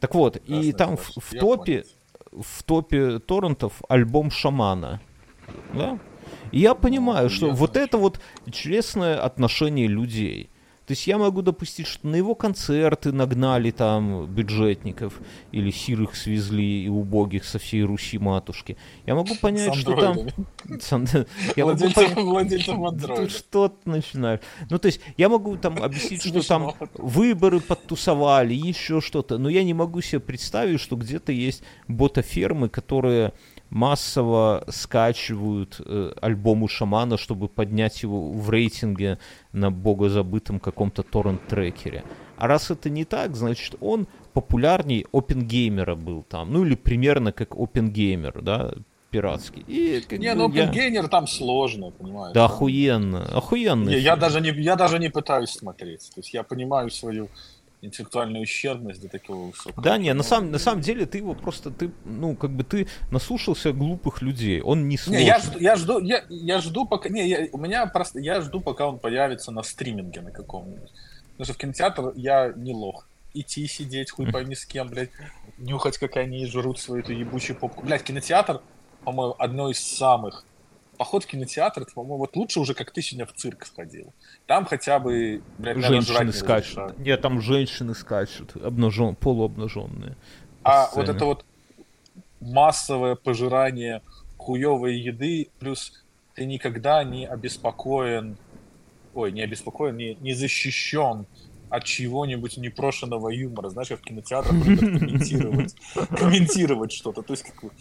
Так вот, и там в, топе, в топе торрентов альбом Шамана. Да? И я понимаю, что охуенно вот это вот честное отношение людей. То есть я могу допустить, что на его концерты нагнали там бюджетников или сирых свезли и убогих со всей Руси матушки. Я могу понять, что там... Я могу понять- что ты начинаешь? Ну, то есть, я могу там объяснить, что там выборы подтусовали, еще что-то, но я не могу себе представить, что где-то есть ботафермы, которые массово скачивают э, альбомы шамана, чтобы поднять его в рейтинге на богозабытом каком-то торрент-трекере. А раз это не так, значит, он популярней опенгеймера был там. Ну, или примерно как опенгеймер, да, пиратский. И, как Не, бы, ну я- Пингейнер там сложно, понимаешь? Да охуенно, охуенно. Не, я даже не, я даже не пытаюсь смотреть. То есть я понимаю свою интеллектуальную ущербность до такого высокого. Да, не, на самом, на самом деле ты его просто, ты, ну, как бы ты наслушался глупых людей. Он не сложный. Не, я жду, я жду, я, я жду пока, не, я, у меня просто, я жду, пока он появится на стриминге на каком-нибудь. Потому что в кинотеатр я не лох. Идти сидеть, хуй пойми с кем, блядь, нюхать, как они жрут свою эту ебучую попку. Блядь, кинотеатр, по-моему, одно из самых. Поход в кинотеатр, это, по-моему, вот лучше уже, как ты сегодня в цирк сходил. Там хотя бы, блядь, Женщины не скачут. разрешают. Нет, там женщины скачут, обнажен, полуобнаженные. А сцены. вот это вот массовое пожирание хуевой еды, плюс ты никогда не обеспокоен, ой, не обеспокоен, не, не защищен от чего-нибудь непрошенного юмора. Знаешь, как в кинотеатрах комментировать, комментировать что-то. То есть, как,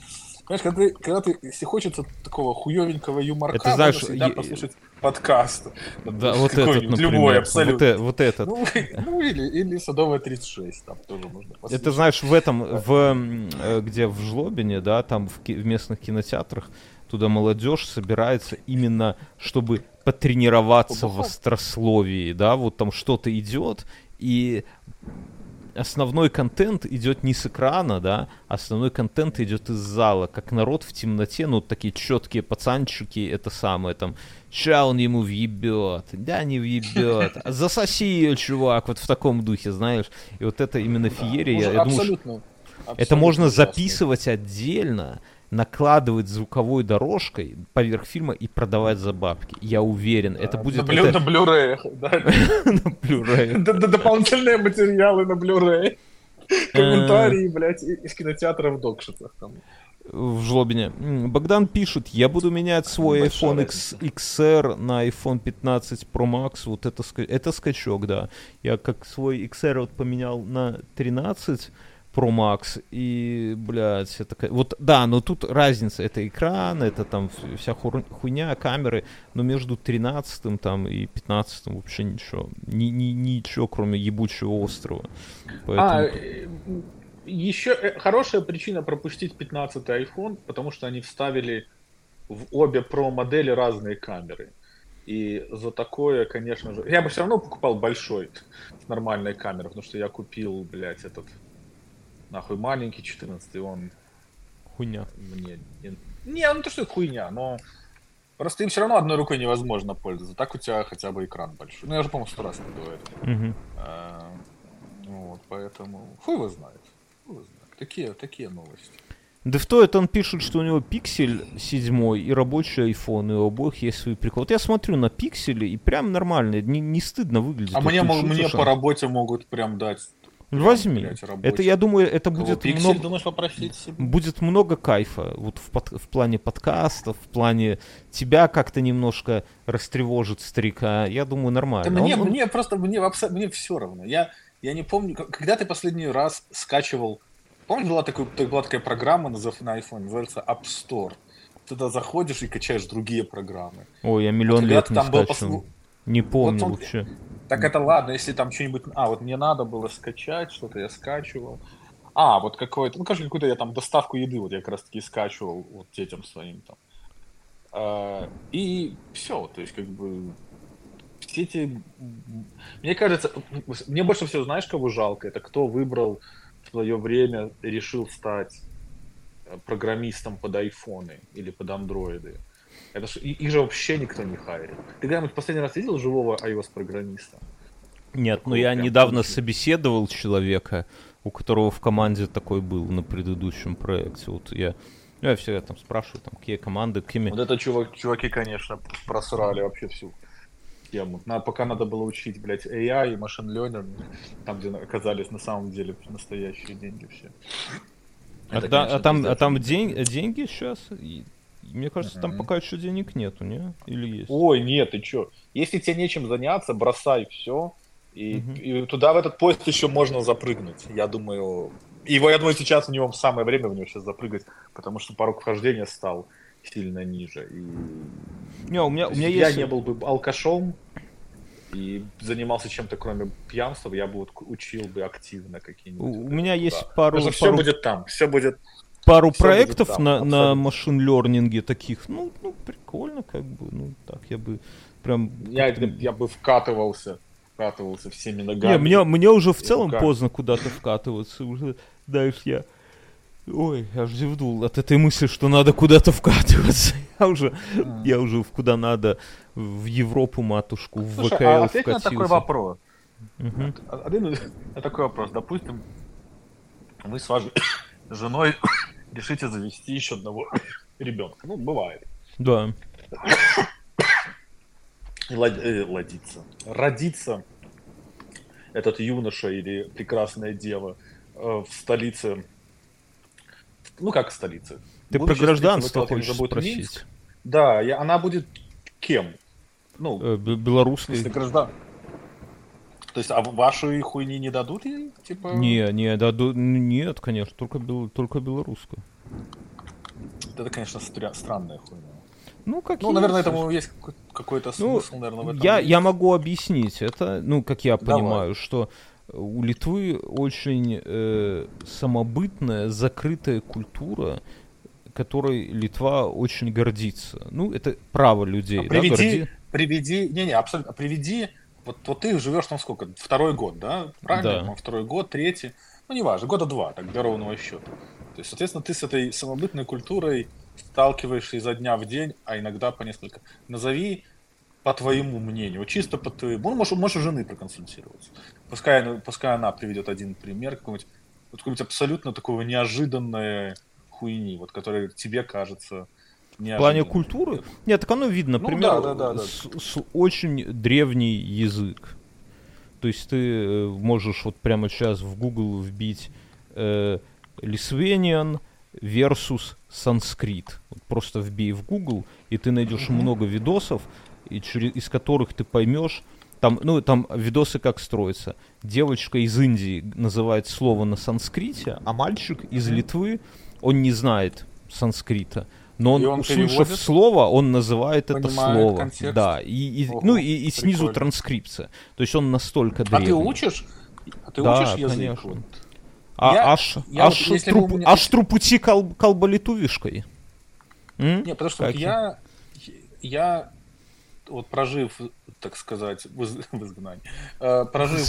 понимаешь, когда ты, когда ты, если хочется такого хуевенького юморка, Это знаешь, можно всегда е- послушать подкаст. Да, вот этот, например. Любой, вот, абсолютно. э- вот этот. Ну, ну, или, или Садовая 36, там тоже можно послушать. Это знаешь, в этом, в э, где в Жлобине, да, там в, в местных кинотеатрах, туда молодежь собирается именно, чтобы потренироваться в Побухать. острословии, да, вот там что-то идет, и основной контент идет не с экрана, да, основной контент идет из зала, как народ в темноте, ну, такие четкие пацанчики, это самое, там, ща он ему въебет, да не въебет, засоси ее, чувак, вот в таком духе, знаешь, и вот это именно феерия, я, Можно я думаю, абсолютно, это можно ужасно. записывать отдельно, накладывать звуковой дорожкой поверх фильма и продавать за бабки. Я уверен, это на, будет блю- это- на Blu-ray, на Blu-ray. Дополнительные материалы на Blu-ray. Комментарии, блядь, из кинотеатра в докшитах. Там. в жлобине. Богдан пишет, я буду менять свой Большая iPhone X, XR на iPhone 15 Pro Max. Вот это, это скачок, да. Я как свой XR вот поменял на 13 Pro Max, и, блядь, это... ка- Вот, да, но тут разница, это экран, это там вся хуйня, камеры, но между 13 там и 15 вообще ничего. Ни, ни- ничего, кроме ебучего острова. Поэтому... А, э, еще э, хорошая причина пропустить 15 iPhone, потому что они вставили в обе Pro модели разные камеры. И за такое, конечно же... Я бы все равно покупал большой с нормальной камерой, потому что я купил, блядь, этот нахуй маленький 14 он Хуйня. мне... Не, не, ну то что это хуйня, но... Просто им все равно одной рукой невозможно пользоваться. Так у тебя хотя бы экран большой. Ну, я же, по-моему, сто раз не говорил. Мгм. А, Вот, поэтому... Хуй его знает. Хуй его знает. Такие, такие новости. Да в то это он пишет, что у него пиксель седьмой и рабочий iPhone, и у обоих есть свои приколы. Вот я смотрю на пиксели, и прям нормально, не, не стыдно выглядит. А Вот мне, мне шутишь, по а? работе могут прям дать. Возьми. Это, я думаю, это Кого, будет пиксель, много, думаешь, попросить себе? будет много кайфа. Вот в, под- в плане подкастов, в плане тебя как-то немножко растревожит старика. Я думаю, Да нормально. мне, Он- мне просто мне, абсо- мне все равно. Я, я не помню, когда ты последний раз скачивал. Помнишь, была, такой, так- была такая программа назов- на iPhone, называется App Store. Ты туда заходишь и качаешь другие программы. Ой, я миллион Вот лет когда не там был скачивал. посл- Не помню он- вообще. Так это ладно, если там что-нибудь... А, вот мне надо было скачать, что-то я скачивал. А, вот какое-то... Ну, кажется, какую-то я там доставку еды вот я как раз-таки скачивал вот детям своим там. А, и все, то есть как бы все эти... Мне кажется, мне больше всего, знаешь, кого жалко? Это кто выбрал в свое время, решил стать э, программистом под айфоны или под андроиды. Это ж, их же вообще никто не хайрит. Ты когда-нибудь последний раз видел живого iOS-программиста? Нет, ну Такого я прям недавно очень. собеседовал человека, у которого в команде такой был на предыдущем проекте. Вот я, ну, я всегда там спрашиваю, там, какие команды, какими... Вот это чувак, чуваки, конечно, просрали вообще всю тему. На, пока надо было учить, блядь, AI и машин learning, там, где оказались на самом деле настоящие деньги все. А, Это, да- конечно, а там, а там день- деньги сейчас? Мне кажется, там пока еще денег нету, не? Или есть? Ой, нет, ты чё? Если тебе нечем заняться, бросай все. И, и туда в этот поезд еще можно запрыгнуть. Я думаю. Его, я думаю, сейчас у него самое время в него сейчас запрыгать, потому что порог вхождения стал сильно ниже. И Не, у меня, у меня есть есть... я не был бы алкашом и занимался чем-то кроме пьянства, я бы вот учил бы активно У, какие-нибудь. у вот меня есть пару, Потому что все пару, будет там, все будет. Пару всё проектов будет там, на, на машин-лернинге таких. Ну, ну, прикольно, как бы. Ну, так, я бы прям... Я, я бы вкатывался, вкатывался всеми ногами. Не, мне, мне уже в целом руками. поздно куда-то вкатываться. Уже, знаешь, я... Ой, аж зевнул от этой мысли, что надо куда-то вкатываться. Я уже, я уже в куда надо, в Европу матушку, в Слушай, ВКЛ а ответь на вкатился. такой вопрос. Мгм. Один на такой вопрос. Допустим, вы с вашей женой решите завести еще одного ребенка. Ну, бывает. Да. Лад- э, ладиться. Родиться этот юноша или прекрасная дева э, в столице. Ну, как в столице? Ты про Будущая гражданство хочешь будет спросить? Минск. Да, и она будет кем? Ну, Э, белорусской? граждан. То есть, а ваши хуйни не дадут ей? Типа... Не, не, да, ду- нет, конечно, только, бел- только белорусскую. Это, конечно, стря- странная хуйня. Ну, как Ну, наверное, есть. этому есть какой- какой-то Ну, смысл, наверное, в этом. Я, есть. я могу объяснить это, ну, как я Давай. понимаю, что у Литвы очень э, самобытная, закрытая культура, которой Литва очень гордится. Ну, это право людей. А да, приведи, горди- приведи, не-не, абсолютно, приведи, вот, вот ты живешь там сколько, второй год, да? Правильно? Да. По-моему, Второй год, третий, ну, неважно, года два, так, до ровного счета. То есть, соответственно, ты с этой самобытной культурой сталкиваешься изо дня в день, а иногда по несколько. Назови по твоему мнению, чисто по твоему, ну, можешь, можешь у жены проконсультироваться. Пускай, она- пускай она приведет один пример какой-нибудь, вот какой-нибудь абсолютно такого неожиданной хуйни, вот, которая тебе кажется В плане культуры? Нет, так оно видно. Ну, Например, да, да, да, да. с- с очень древний язык. То есть ты э, можешь вот прямо сейчас в Google вбить э, versus санскрит. Вот просто вбей в Google, и ты найдешь много видосов, и через, из которых ты поймешь, там, ну, там видосы как строятся. Девочка из Индии называет слово на санскрите, а мальчик из Литвы, он не знает санскрита. Но он, он услышав переводит? слово, он называет это слово. контекст? Да, и, и- Ого, ну и, и снизу транскрипция. То есть он настолько А древний. ты учишь? А ты Да, учишь язык? конечно. Вот. А, Я- аж, я аж, вот, если бы у трупу- меня- аж трупути кал, калбалитувишкой. М? Не, потому что вот я, я вот прожив, так сказать, в, из- в изгнании, э, прожив,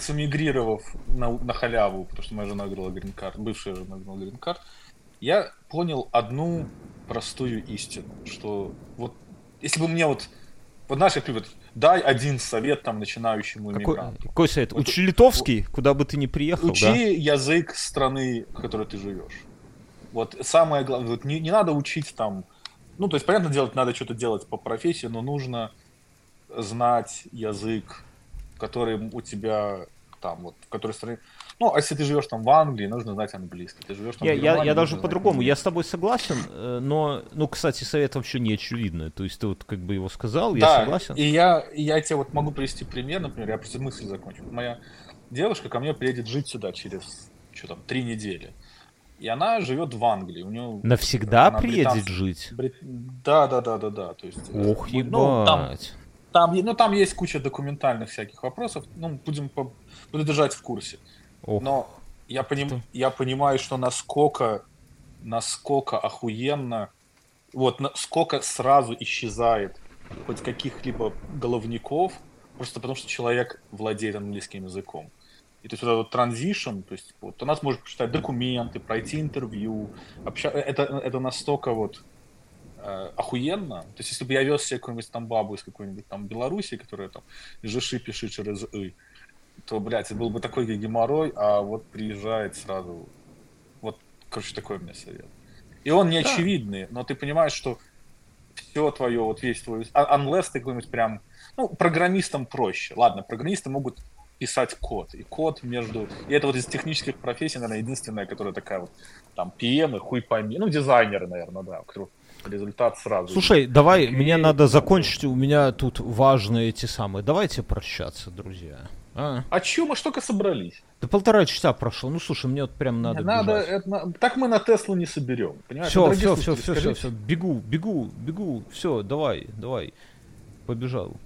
сэмигрировав на, на халяву, потому что моя жена играла грин-карт, бывшая жена играла грин-карт, я понял одну простую истину, что вот если бы мне вот Вот знаешь, как любят, дай один совет там начинающему Какой, иммигранту. какой совет? Вот- Учи литовский, куда бы ты ни приехал, Учи да? язык страны, в которой ты живешь. Вот самое главное, вот не, не надо учить там, ну, то есть, понятно, делать надо что-то делать по профессии, но нужно знать язык, который у тебя там, вот, в которой стране. Ну, а если ты живешь там в Англии, нужно знать английский. Ты живешь там Я, в я, Германии, я нужно даже по-другому, я с тобой согласен, э, но, ну, кстати, совет вообще не очевидный. То есть ты вот как бы его сказал, я да, согласен. И я, и я тебе вот могу привести пример, например, я просто мысль закончу. Моя девушка ко мне приедет жить сюда через, что там, три недели. И она живет в Англии. У нее Навсегда она приедет британская- жить? Брит- Да, да, да, да, да. То есть, э, Ох, ну, там, ебать. там, е- ну, там есть куча документальных всяких вопросов. Ну, будем по- буду держать в курсе. Ох. Но я, поним, я понимаю, что насколько, насколько охуенно, вот насколько сразу исчезает хоть каких-либо головников, просто потому что человек владеет английским языком. И то есть вот этот транзишн, то есть вот она сможет прочитать документы, пройти интервью, обща... это, это настолько вот э, охуенно. То есть если бы я вез себе какую-нибудь там бабу из какой-нибудь там Беларуси, которая там жиши пишет через «ы», то, блядь, это был бы такой геморрой, а вот приезжает сразу. Вот, короче, такой у меня совет. И он не очевидный, но ты понимаешь, что все твое, вот весь твой... а- Unless ты какой-нибудь прям... Ну, программистам проще. Ладно, программисты могут писать код. И код между... И это вот из технических профессий, наверное, единственная, которая такая вот... Там, PM и хуй пойми. Ну, дизайнеры, наверное, да, у которых результат сразу. Слушай, давай, мне надо закончить, у меня тут важные эти самые. Давайте прощаться, друзья. А? А чё мы только собрались? Да полтора часа прошло. Ну слушай, мне вот прям надо. Надо, бежать. это так мы на Теслу не соберем. Понимаешь? Все, Ну, все, все, все, все, все. Бегу, бегу, бегу. Все, давай, давай. Побежал.